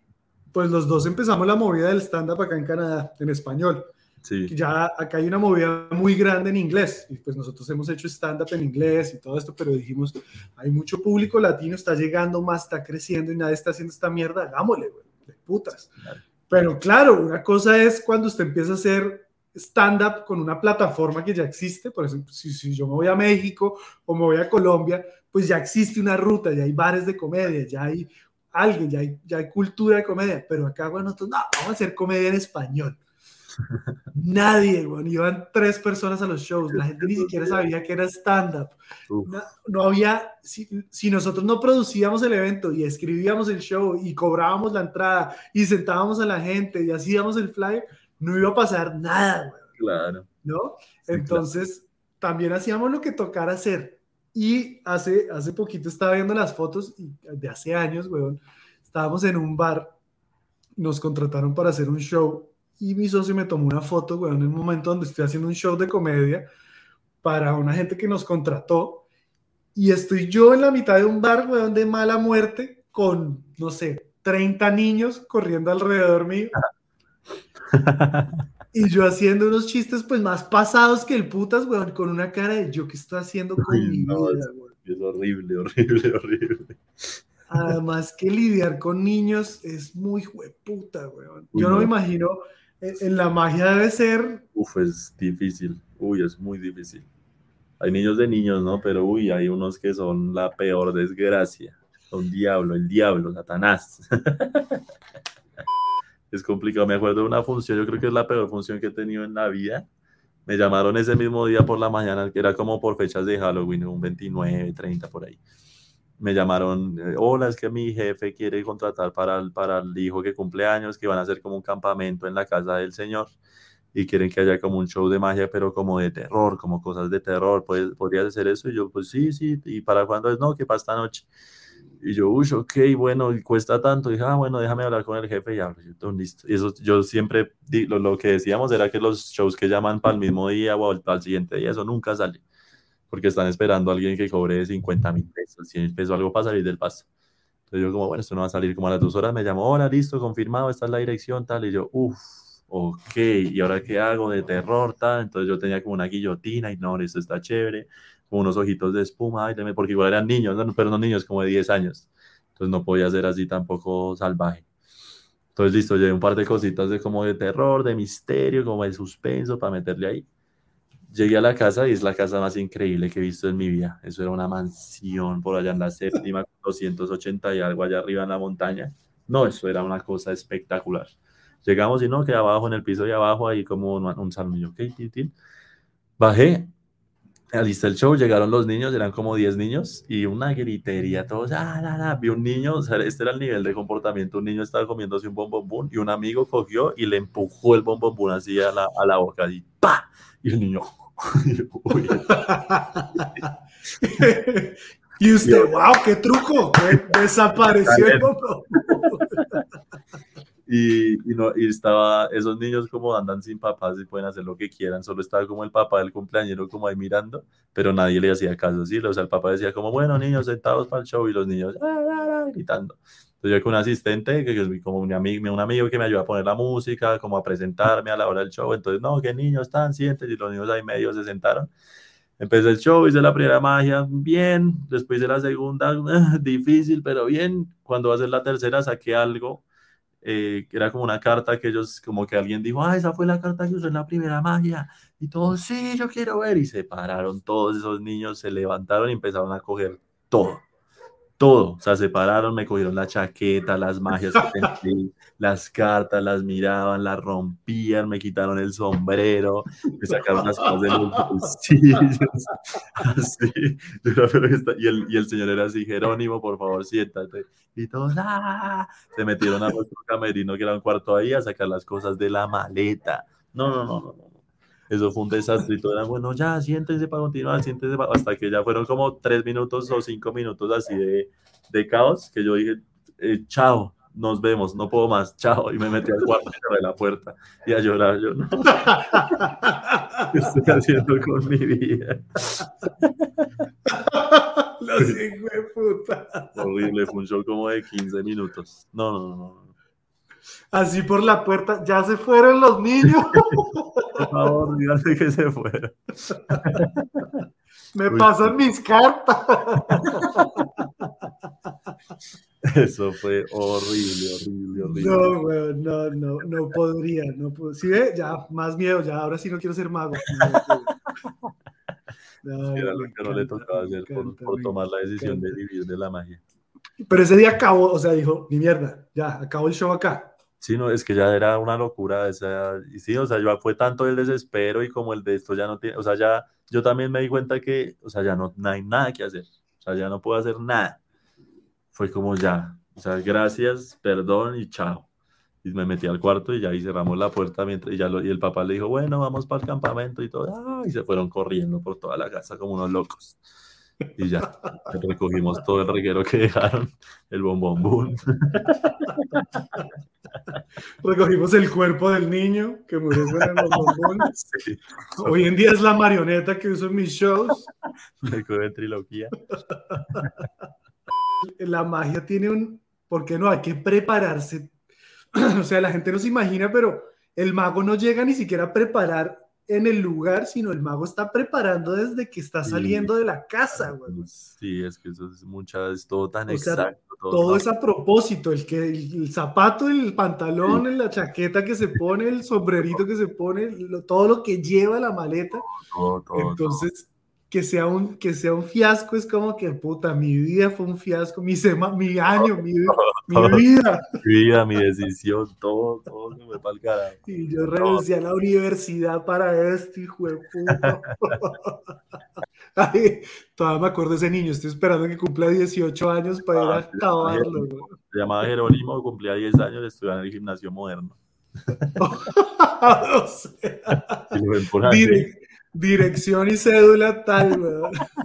pues los dos empezamos la movida del stand-up acá en Canadá, en español. Sí. Ya acá hay una movida muy grande en inglés, y pues nosotros hemos hecho stand-up en inglés y todo esto, pero dijimos, hay mucho público latino, está llegando más, está creciendo y nadie está haciendo esta mierda, hagámosle, güey, de putas. Claro Pero claro, una cosa es cuando usted empieza a hacer stand-up con una plataforma que ya existe, por ejemplo, si, yo me voy a México o me voy a Colombia, pues ya existe una ruta, ya hay bares de comedia, ya hay alguien, ya hay, ya hay cultura de comedia, pero acá, bueno, nosotros, no, vamos a hacer comedia en español. Nadie, bueno, iban tres personas a los shows, la gente ni siquiera sabía que era stand-up. No, no, había, si, si, nosotros no producíamos el evento y escribíamos el show y cobrábamos la entrada y sentábamos a la gente y hacíamos el flyer, no iba a pasar nada, güey. Claro. ¿No? Sí, Entonces, claro. también hacíamos lo que tocara hacer. Y hace, hace poquito estaba viendo las fotos de hace años, weón, estábamos en un bar, nos contrataron para hacer un show y mi socio me tomó una foto, weón, en el momento donde estoy haciendo un show de comedia para una gente que nos contrató y estoy yo en la mitad de un bar, weón, de mala muerte con, no sé, 30 niños corriendo alrededor mío. y yo haciendo unos chistes pues más pasados que el putas, weón, con una cara de yo qué estoy haciendo con Uy, mi no, vida, es, horrible, horrible, horrible. Además que lidiar con niños es muy jueputa, weón. Yo no. me imagino, en, la magia debe ser, Uf, es difícil. Uy, es muy difícil. Hay niños de niños, ¿no? Pero uy, hay unos que son la peor desgracia. Son diablo, el diablo, Satanás. es complicado. Me acuerdo de una función, yo creo que es la peor función que he tenido en la vida. Me llamaron ese mismo día por la mañana, que era como por fechas de Halloween, un 29, 30 por ahí. Me llamaron, eh, hola, es que mi jefe quiere contratar para el, para el hijo que cumple años, que van a hacer como un campamento en la casa del señor y quieren que haya como un show de magia, pero como de terror, como cosas de terror. ¿Puedes, ¿Podrías hacer eso? Y yo, pues sí, sí. ¿Y para cuándo es? No, que para esta noche. Y yo, uy, ok, bueno, y cuesta tanto. Y dije, ah, bueno, déjame hablar con el jefe y hablo. Yo, listo. Y eso, yo siempre, lo, lo que decíamos era que los shows que llaman para el mismo día o al, al siguiente día, eso nunca sale. Porque están esperando a alguien que cobre 50 mil pesos, 100 mil pesos, algo para salir del paso. Entonces yo como, bueno, esto no va a salir como a las dos horas. Me llamó, hola, listo, confirmado, esta es la dirección, tal. Y yo, uff, ok, ¿y ahora qué hago de terror, tal? Entonces yo tenía como una guillotina y no, esto está chévere, como unos ojitos de espuma, ay, porque igual eran niños, ¿no? pero no niños como de 10 años. Entonces no podía ser así tampoco salvaje. Entonces listo, llevé un par de cositas de como de terror, de misterio, como de suspenso para meterle ahí. Llegué a la casa y es la casa más increíble que he visto en mi vida. Eso era una mansión por allá en la séptima, 280 y algo allá arriba en la montaña. No, eso era una cosa espectacular. Llegamos y no, que abajo, en el piso de abajo, ahí como un, un salón. Yo, ok, tin, tin. Bajé, alisté el show, llegaron los niños, eran como 10 niños, y una gritería, todos, ah, la, la. vi un niño, o sea, este era el nivel de comportamiento, un niño estaba comiéndose un bombombún, y un amigo cogió y le empujó el bombombún así a la, a la boca, así, ¡pa! Y el niño, y yo, usted, wow, qué truco, de- desapareció el. Y, y, no, y estaba, esos niños como andan sin papás y pueden hacer lo que quieran, solo estaba como el papá del cumpleañero como ahí mirando, pero nadie le hacía caso, ¿sí? O sea, el papá decía como, bueno, niños, sentados para el show, y los niños, "Ah, ah, ah", gritando. Entonces yo con un asistente, que es como un amigo, un amigo que me ayuda a poner la música, como a presentarme a la hora del show, entonces, no, que niños están, sienten, y los niños ahí medio se sentaron. Empecé el show, hice la primera magia, bien, después hice la segunda, difícil, pero bien. Cuando va a ser la tercera, saqué algo eh, que era como una carta que ellos, como que alguien dijo, ah, esa fue la carta que usó en la primera magia. Y todos, sí, yo quiero ver. Y se pararon todos esos niños, se levantaron y empezaron a coger todo. Todo. O sea, se pararon, me cogieron la chaqueta, las magias que tenía, las cartas, las miraban, las rompían, me quitaron el sombrero, me sacaron las cosas de los bolsillos. Y, el, y el señor era así, Jerónimo, por favor, siéntate. Y todos, ¡ah! se metieron a nuestro camerino, que era un cuarto ahí, a sacar las cosas de la maleta. No, no, no, no, no. Eso fue un desastre y todo era, bueno, ya, siéntense para continuar, siéntense para... Hasta que ya fueron como tres minutos o cinco minutos así de, de caos, que yo dije, eh, chao, nos vemos, no puedo más, chao. Y me metí al cuarto y cerré la puerta y a llorar. Yo, no, ¿qué estoy haciendo con mi vida? Los hijos de puta. Horrible, fue un show como de 15 minutos. No, no, no, no. Así por la puerta, ya se fueron los niños. Por favor, díganme que se fuera. Me Uy. pasan mis cartas. Eso fue horrible, horrible, horrible. No, weón, no, no, no podría, no puedo. ¿Sí ve? Ya, más miedo, ya, ahora sí no quiero ser mago. No, Era lo que no le tocaba hacer por, encanta, por me tomar la decisión de vivir de la magia. Pero ese día acabó, o sea, dijo, ni mierda, ya, acabó el show acá. Sí, es que ya era una locura esa, y sí, o sea, yo fue tanto el desespero y como el de esto ya no tiene, o sea, ya, yo también me di cuenta que, o sea, ya no, no hay nada que hacer, o sea, ya no puedo hacer nada. Fue como ya, o sea, gracias, perdón y chao. Y me metí al cuarto y ya ahí cerramos la puerta mientras, y, ya lo- y el papá le dijo, bueno, vamos para el campamento y todo, ah, y se fueron corriendo por toda la casa como unos locos. Y ya, recogimos todo el reguero que dejaron, el bombón boom. Recogimos el cuerpo del niño que murió con el bombón. Sí, Hoy en día es la marioneta que uso en mis shows. de trilogía. La magia tiene un, ¿por qué no? Hay que prepararse. O sea, la gente no se imagina, pero el mago no llega ni siquiera a preparar en el lugar, sino el mago está preparando desde que está Sí. saliendo de la casa, güey. Sí, es que eso es mucha, es todo tan O sea, exacto. todo es a propósito, el que el, el zapato, el pantalón, la chaqueta que se pone, el sombrerito que se pone, lo- todo lo que lleva la maleta. todo, todo, Entonces, que sea un que sea un fiasco es como que puta, mi vida fue un fiasco, mi sema, mi año, mi, mi vida. Mi vida, mi decisión, todo, todo se fue para el carajo. Y yo renuncié a la universidad para esto, hijo de puta. Ay, todavía me acuerdo de ese niño, estoy esperando que cumpla 18 años para ir a Ah, acabarlo. Se llamaba Jerónimo, cumplía 10 años, estudiaba en el gimnasio moderno. O sea, Y lo ven por ahí. dire- dirección y cédula tal, güey.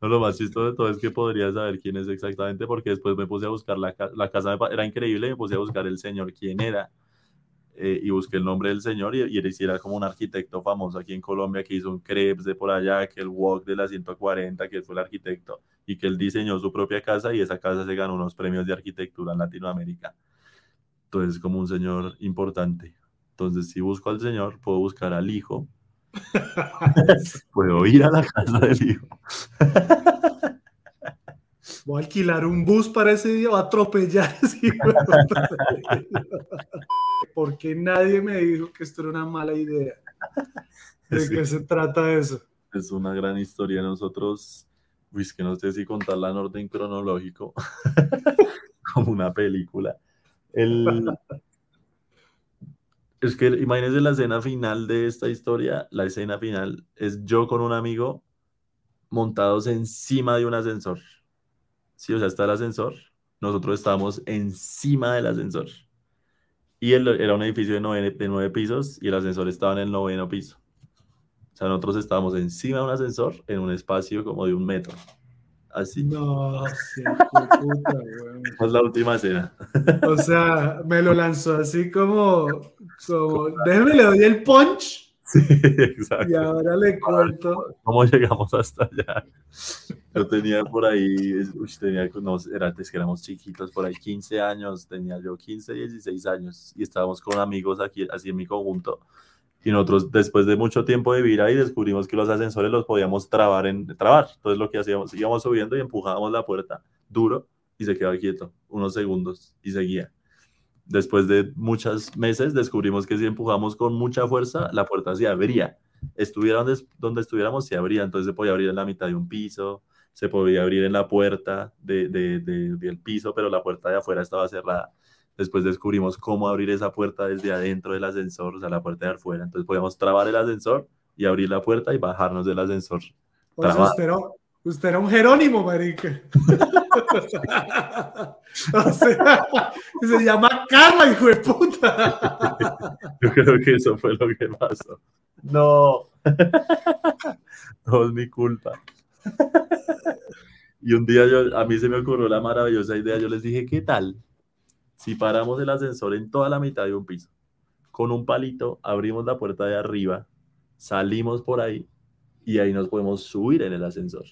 No, lo más chistoso de todo es que podría saber quién es exactamente, porque después me puse a buscar la, la casa, era increíble, me puse a buscar el señor quién era, eh, y busqué el nombre del señor, y, y era como un arquitecto famoso aquí en Colombia, que hizo un Krebs de por allá, que el Walk de la 140, que fue el arquitecto, y que él diseñó su propia casa, y esa casa se ganó unos premios de arquitectura en Latinoamérica. Entonces, como un señor importante. Entonces, si busco al señor, puedo buscar al hijo, puedo ir a la casa del hijo. Voy a alquilar un bus para ese día, voy a atropellar ese. Porque nadie me dijo que esto era una mala idea. ¿De Sí. qué se trata eso? Es una gran historia. Nosotros, uy, es que no sé si contarla en orden cronológico, como una película. El, es que imagínense la escena final de esta historia. La escena final es yo con un amigo montados encima de un ascensor. Sí, o sea, está el ascensor. Nosotros estábamos encima del ascensor. Y el- era un edificio de nueve, de nueve pisos y el ascensor estaba en el noveno piso. O sea, nosotros estábamos encima de un ascensor en un espacio como de un metro. Así. No, sí, puta, weón. Es la última escena. O sea, me lo lanzó así como, como déjeme le doy el punch Sí, y exacto. ahora le cuento. ¿Cómo llegamos hasta allá? Yo tenía por ahí, uy, tenía, no, era, es que éramos chiquitos, por ahí 15 años, tenía yo 15, 16 años y estábamos con amigos aquí, así en mi conjunto. Y nosotros, después de mucho tiempo de vivir ahí, descubrimos que los ascensores los podíamos trabar en trabar. Entonces, lo que hacíamos, íbamos subiendo y empujábamos la puerta duro y se quedaba quieto unos segundos y seguía. Después de muchos meses, descubrimos que si empujamos con mucha fuerza, la puerta se abría. Estuviera donde, donde estuviéramos, se abría. Entonces, se podía abrir en la mitad de un piso, se podía abrir en la puerta de, de- de- del piso, pero la puerta de afuera estaba cerrada. Después descubrimos cómo abrir esa puerta desde adentro del ascensor, o sea, la puerta de afuera. Entonces podíamos trabar el ascensor y abrir la puerta y bajarnos del ascensor. O sea, Traba- usted era, usted era un Jerónimo, marica. o sea, se llama Carla, hijo de puta. Yo creo que eso fue lo que pasó. No. Todo es mi culpa. Y un día yo, a mí se me ocurrió la maravillosa idea. Yo les dije, ¿qué tal si paramos el ascensor en toda la mitad de un piso? Con un palito abrimos la puerta de arriba, salimos por ahí y ahí nos podemos subir en el ascensor.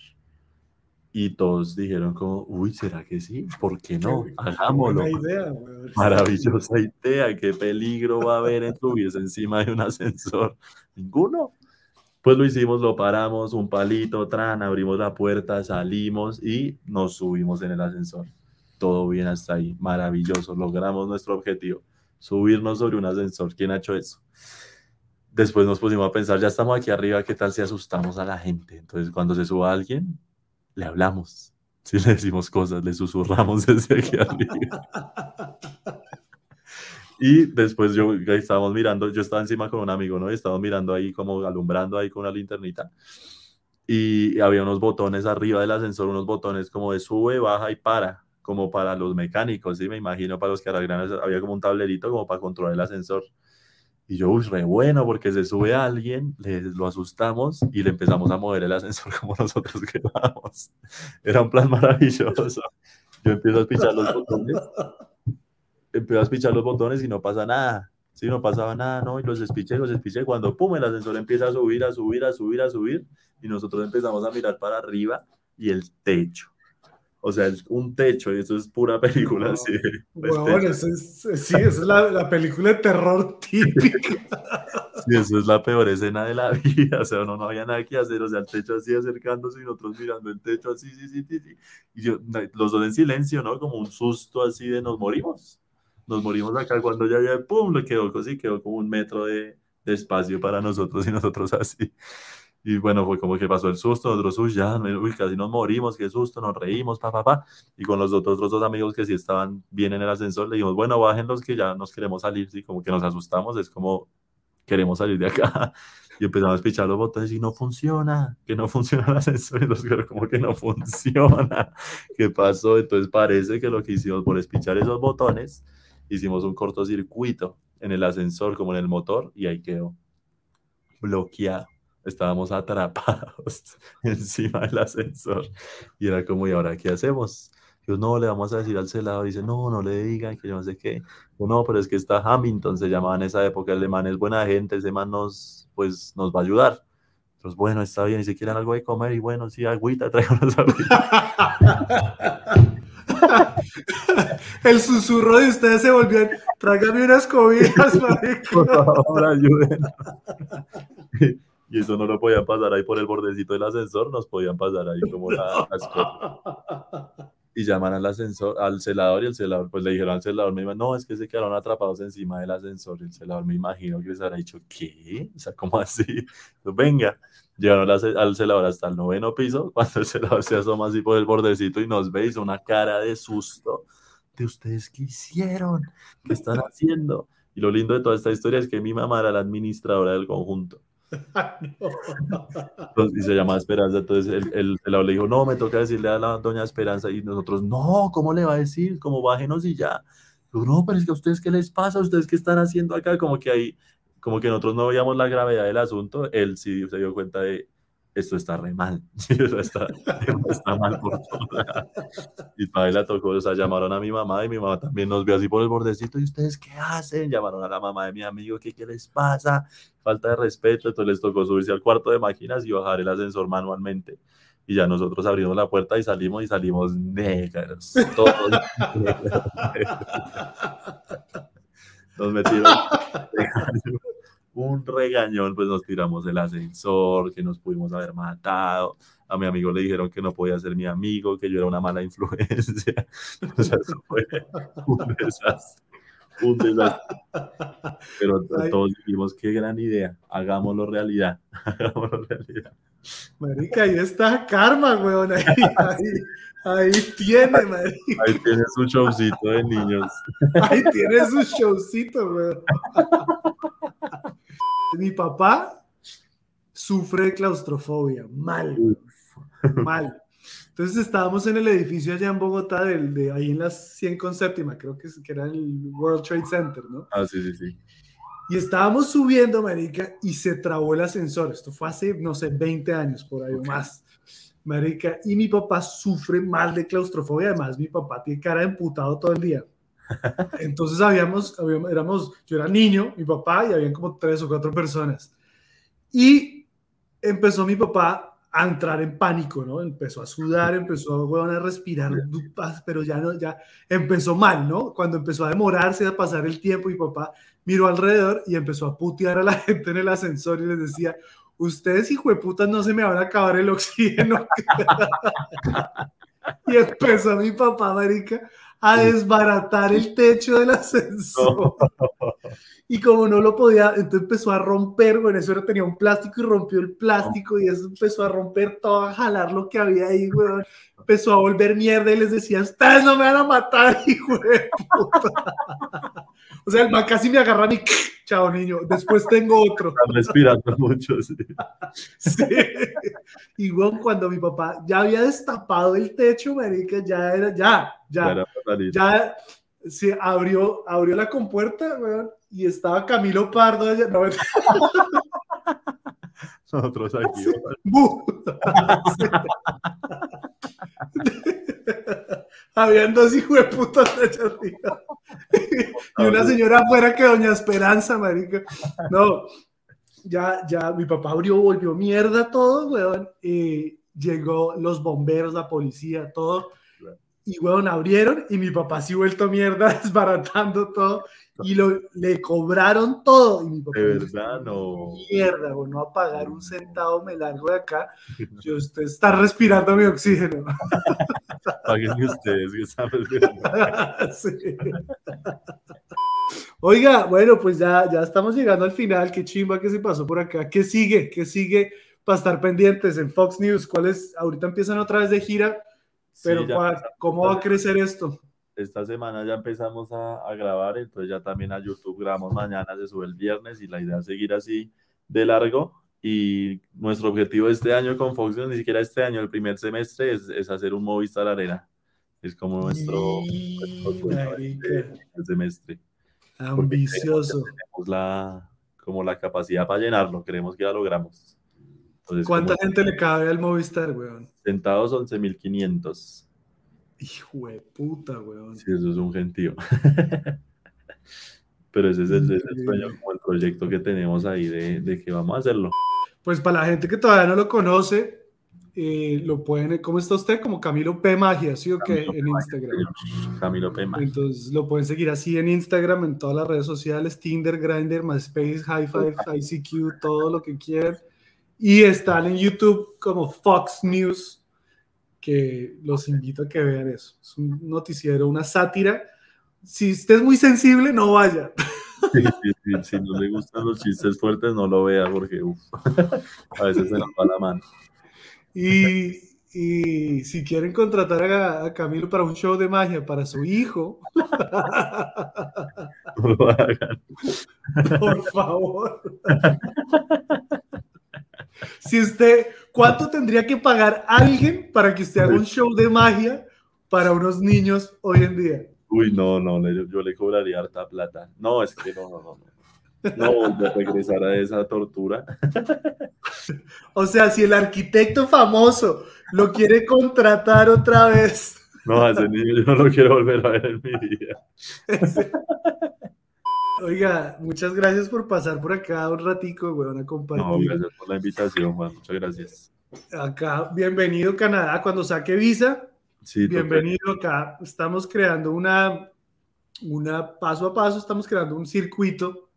Y todos dijeron como, uy, ¿será que sí? ¿Por qué no? Hagámoslo. Idea. Maravillosa idea, qué peligro va a haber en subirse encima de un ascensor. Ninguno. Pues lo hicimos, lo paramos, un palito, tran, abrimos la puerta, salimos y nos subimos en el ascensor. Todo bien hasta ahí, maravilloso, logramos nuestro objetivo, subirnos sobre un ascensor. ¿Quién ha hecho eso? Después nos pusimos a pensar, ya estamos aquí arriba, ¿qué tal si asustamos a la gente? Entonces, cuando se suba alguien, le hablamos, si le decimos cosas, le susurramos desde aquí arriba. Y después yo estábamos mirando, yo estaba encima con un amigo, ¿no? Y estábamos mirando ahí como alumbrando ahí con una linternita. Y había unos botones arriba del ascensor, unos botones como de sube, baja y para, como para los mecánicos, ¿sí? Me imagino para los arreglan, había como un tablerito como para controlar el ascensor. Y yo, uy, re bueno, porque se sube alguien, le, lo asustamos y le empezamos a mover el ascensor como nosotros queríamos. Era un plan maravilloso. Yo empiezo a pichar los botones empiezas a pichar los botones y no pasa nada. Sí, no pasaba nada, ¿no? Y los despiché, los despiché. Cuando, pum, el ascensor empieza a subir, a subir, a subir, a subir. Y nosotros empezamos a mirar para arriba y el techo. O sea, es un techo y eso es pura película así. Bueno, eso es, sí, esa es la, la, película de terror típica. Sí, eso es la peor escena de la vida. O sea, no, no había nada que hacer. O sea, el techo así acercándose y nosotros mirando el techo así, sí, sí, sí. sí. Y yo, los dos en silencio, ¿no? Como un susto así de nos morimos nos morimos acá cuando ya, ya, pum, le quedó así, quedó como un metro de, de, espacio para nosotros y nosotros así. Y bueno, fue como que pasó el susto, nosotros, uy, ya, uy, casi nos morimos, qué susto, nos reímos, pa, pa, pa. Y con los otros, dos amigos que sí estaban bien en el ascensor, le dijimos, bueno, bajen los que ya nos queremos salir, sí, como que nos asustamos, es como, queremos salir de acá. Y empezamos a pichar los botones y no funciona, que no funciona el ascensor. Y los como que no funciona. ¿Qué pasó? Entonces parece que lo que hicimos por espichar esos botones hicimos un cortocircuito en el ascensor como en el motor y ahí quedó bloqueado. Estábamos atrapados encima del ascensor y era como, ¿y ahora qué hacemos? Yo, no, le vamos a decir al celador. Dice, no, no le digan que yo no sé qué. Yo, no, pero es que está Hamilton, se llamaba en esa época. El man es buena gente, ese man nos, pues, nos va a ayudar. Entonces, bueno, está bien. Y si quieren algo de comer, y bueno, sí, agüita, tráiganos agüita. El susurro de ustedes se volvió, trágame unas cobijas, Por favor, ayuden. Y eso no lo podían pasar ahí por el bordecito del ascensor, nos podían pasar ahí como la, Y llaman al ascensor, al celador y el celador, pues le dijeron al celador, me no, es que se quedaron atrapados encima del ascensor. Y el celador me imagino que les habrá dicho, ¿qué? O sea, ¿cómo así? Pues venga, Llegaron al celador hasta el noveno piso, cuando el celador se asoma así por el bordecito y nos ve, hizo una cara de susto. ¿De ustedes qué hicieron? ¿Qué están haciendo? Y lo lindo de toda esta historia es que mi mamá era la administradora del conjunto. Y se llama Esperanza. Entonces el, el, celador le dijo: No, me toca decirle a la doña Esperanza. Y nosotros, No, ¿cómo le va a decir? Como bájenos y ya. no, pero es que a ustedes, ¿qué les pasa? ¿Ustedes qué están haciendo acá? Como que ahí como que nosotros no veíamos la gravedad del asunto, él sí se dio cuenta de esto está re mal, está, está mal por todo. Y para él la tocó, o sea, llamaron a mi mamá y mi mamá también nos vio así por el bordecito, ¿y ustedes qué hacen? Llamaron a la mamá de mi amigo, ¿qué, qué les pasa? Falta de respeto, entonces les tocó subirse al cuarto de máquinas y bajar el ascensor manualmente. Y ya nosotros abrimos la puerta y salimos y salimos negros, todos Nos metieron un regañón, pues nos tiramos el ascensor, que nos pudimos haber matado. A mi amigo le dijeron que no podía ser mi amigo, que yo era una mala influencia. O sea, eso fue un desastre. Un desastre. Pero todos dijimos, qué gran idea, hagámoslo realidad. Hagámoslo realidad. Marica, ahí está Karma, weón. Ahí, ahí, tiene, marica. Ahí tiene su showcito de niños. Ahí tiene su showcito, weón. Mi papá sufre de claustrofobia, mal, mal. Entonces estábamos en el edificio allá en Bogotá, del, de ahí en las 100 con séptima, creo que, que era el World Trade Center, ¿no? Ah, sí, sí, sí. Y estábamos subiendo, marica, y se trabó el ascensor. Esto fue hace, no sé, 20 años por ahí o más. Marica, y mi papá sufre mal de claustrofobia. Además, mi papá tiene cara de emputado todo el día. Entonces habíamos, habíamos, éramos, yo era niño, mi papá, y habían como tres o cuatro personas. Y empezó mi papá a entrar en pánico, ¿no? Empezó a sudar, empezó a, a respirar, pero ya no, ya empezó mal, ¿no? Cuando empezó a demorarse, a pasar el tiempo, mi papá miró alrededor y empezó a putear a la gente en el ascensor y les decía, ustedes hijueputas no se me van a acabar el oxígeno. y empezó mi papá, marica, a desbaratar el techo del ascensor. Y como no lo podía, entonces empezó a romper, bueno, eso era, tenía un plástico y rompió el plástico y eso empezó a romper todo, a jalar lo que había ahí, weón. Empezó a volver mierda y les decía, ustedes no me van a matar, hijo de puta. O sea, el man casi me agarra y chao niño, después tengo otro. Están respirando mucho, sí. Sí. Y weón, cuando mi papá ya había destapado el techo, marica, ya era, ya, ya, Era para salir. ya se abrió, abrió la compuerta, weón, y estaba Camilo Pardo allá. No, Nosotros aquí. Sí. Habían dos hijos de putas arriba. Y una señora afuera que Doña Esperanza, marica. No, ya, ya, mi papá abrió, volvió mierda todo, weón. Y llegó los bomberos, la policía, todo. Y, weón, abrieron y mi papá sí vuelto mierda, desbaratando todo. Y lo, le cobraron todo. Y mi papá De verdad, no. Mierda, güey, no a pagar un centavo, me largo de acá. Yo, usted está respirando mi oxígeno. Paguen ustedes que. Sí. Oiga, bueno, pues ya, ya estamos llegando al final. Qué chimba que se pasó por acá. ¿Qué sigue? ¿Qué sigue para estar pendientes en Fox News? ¿Cuál es? Ahorita empiezan otra vez de gira, pero Sí, ya ¿cuál- ¿cómo va a crecer esto? Esta semana ya empezamos a, a grabar, entonces ya también a YouTube grabamos mañana, se sube el viernes y la idea es seguir así de largo. Y nuestro objetivo este año con Fox ni siquiera este año, el primer semestre, es, es hacer un Movistar Arena. Es como nuestro, nuestro Marica, este primer semestre. ambicioso. Tenemos la, como la capacidad para llenarlo, creemos que ya logramos. Entonces, ¿Cuánta gente le cabe al Movistar, weón? Sentados 11.500. Hijo de puta, weón. Sí, eso es un gentío. Pero ese es el, ese es el sueño, como el proyecto que tenemos ahí de, de que vamos a hacerlo. Pues para la gente que todavía no lo conoce, eh, lo pueden, ¿cómo está usted? Como Camilo P. Magia, ¿sí o qué? P. En Magia, Instagram. Camilo Pema. Entonces lo pueden seguir así en Instagram, en todas las redes sociales, Tinder, Grindr, MySpace, High Five, ICQ, todo lo que quieran. Y están en YouTube como Fox News, que los invito a que vean eso. Es un noticiero, una sátira. Si usted es muy sensible, no vaya. Sí, sí, sí, si no le gustan los chistes fuertes, no lo vea porque uf, a veces se nos va la mano. Y, y si quieren contratar a, a Camilo para un show de magia para su hijo, No lo hagan. por favor. Si usted, ¿cuánto tendría que pagar alguien para que usted haga un show de magia para unos niños hoy en día? Uy, no, no, yo le cobraría harta plata. No, es que no, no, no. No, no regresar a esa tortura. O sea, si el arquitecto famoso lo quiere contratar otra vez. No, a ese niño yo no lo quiero volver a ver en mi vida. Oiga, muchas gracias por pasar por acá un ratico, weón, a No, compartir. gracias por la invitación, Juan. Muchas gracias. Acá, bienvenido Canadá, cuando saque visa, Sí, bienvenido acá. Estamos creando una, una paso a paso, estamos creando un circuito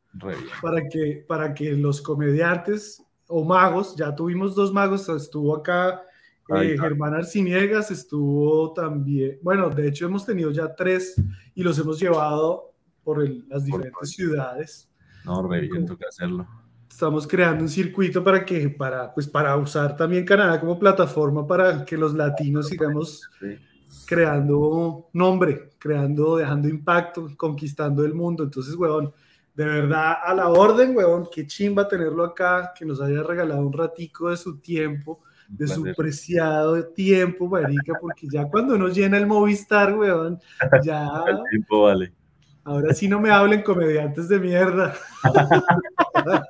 para que, para que los comediantes o magos, ya tuvimos dos magos, estuvo acá eh. Germán Arciniegas, estuvo también, bueno, de hecho hemos tenido ya tres y los hemos llevado por el- las diferentes ciudades. No, re bien, toca hacerlo. Estamos creando un circuito para que, para, pues para usar también Canadá como plataforma para que los latinos sigamos Sí. creando nombre, creando, dejando impacto, conquistando el mundo. Entonces, weón, de verdad, a la orden, weón, qué chimba tenerlo acá, que nos haya regalado un ratico de su tiempo, de su preciado tiempo, marica, porque ya cuando nos llena el Movistar, weón, ya, El tiempo vale. Ahora sí no me hablen comediantes de mierda.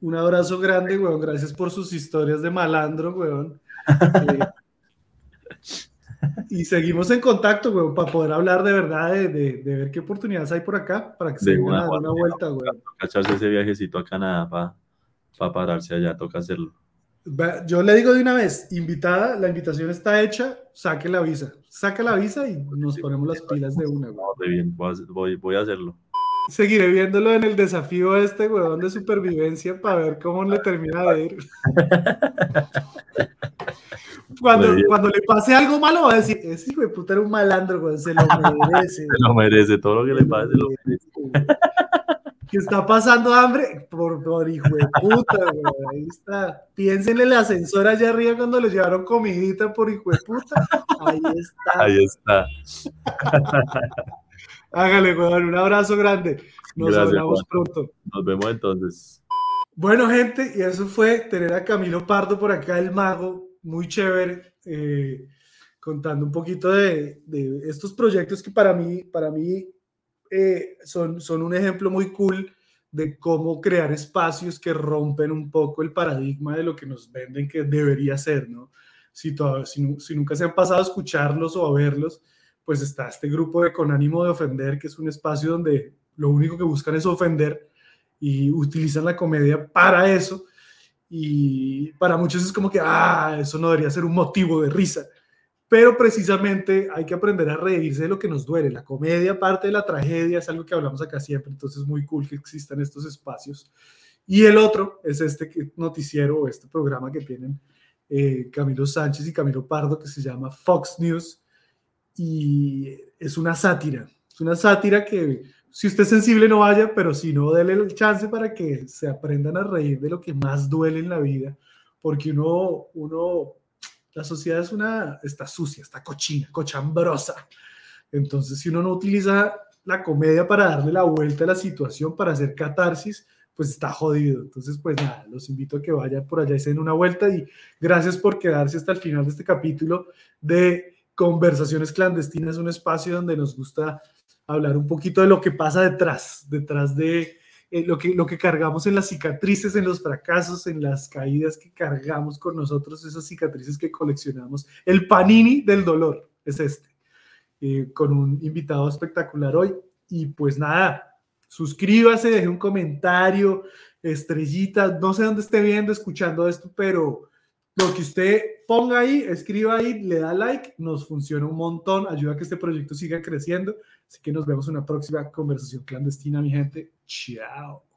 Un abrazo grande, weón, gracias por sus historias de malandro, weón. Eh, y seguimos en contacto, weón, para poder hablar de verdad, de, de- de ver qué oportunidades hay por acá, para que se De vengan una, a dar una vuelta, weón. Toca echarse ese viajecito a Canadá para pararse allá, toca hacerlo. Yo le digo de una vez, invitada, la invitación está hecha, saque la visa. Saca la visa y nos ponemos las pilas de una, re bien, voy voy, a hacerlo. seguiré viéndolo en el desafío este, weón, de supervivencia para ver cómo le termina de ir. Cuando, cuando le pase algo malo va a decir, ese hijo de puta era un malandro, weón, se lo merece. Se lo merece, todo lo que le pase lo merece. Que está pasando hambre por, por hijo de puta, weón. Ahí está. Piénsenle el ascensor allá arriba cuando le llevaron comidita por hijo de puta. Ahí está. Ahí está. Hágale, weón. Un abrazo grande. Nos Gracias, hablamos Juan. pronto. Nos vemos entonces. Bueno, gente, y eso fue tener a Camilo Pardo por acá, el mago, muy chévere, eh, contando un poquito de, de estos proyectos que para mí, para mí eh, son, son un ejemplo muy cool de cómo crear espacios que rompen un poco el paradigma de lo que nos venden que debería ser, ¿no? Si, todavía, si, si nunca se han pasado a escucharlos o a verlos, pues está este grupo de Con ánimo de ofender, que es un espacio donde lo único que buscan es ofender y utilizan la comedia para eso. Y para muchos es como que, ah, eso no debería ser un motivo de risa. Pero precisamente hay que aprender a reírse de lo que nos duele. La comedia, parte de la tragedia, es algo que hablamos acá siempre, entonces es muy cool que existan estos espacios. Y el otro es este noticiero este programa que tienen eh, Camilo Sánchez y Camilo Pardo, que se llama Fox News. Y es una sátira. Es una sátira que si usted es sensible no vaya, pero si no, déle el chance para que se aprendan a reír de lo que más duele en la vida, porque uno, uno, la sociedad es una, está sucia, está cochina, cochambrosa. Entonces, si uno no utiliza la comedia para darle la vuelta a la situación, para hacer catarsis, pues está jodido. Entonces, pues nada, los invito a que vayan por allá y se den una vuelta y gracias por quedarse hasta el final de este capítulo de Conversaciones Clandestinas, un espacio donde nos gusta hablar un poquito de lo que pasa detrás, detrás de eh, lo, que, lo que cargamos en las cicatrices, en los fracasos, en las caídas que cargamos con nosotros, esas cicatrices que coleccionamos. El panini del dolor es este, eh, con un invitado espectacular hoy. Y pues nada, suscríbase, deje un comentario, estrellita, no sé dónde esté viendo, escuchando esto, pero lo que usted ponga ahí, escriba ahí, le da like, nos funciona un montón, ayuda a que este proyecto siga creciendo. Así que nos vemos en una próxima conversación clandestina, mi gente. Chao.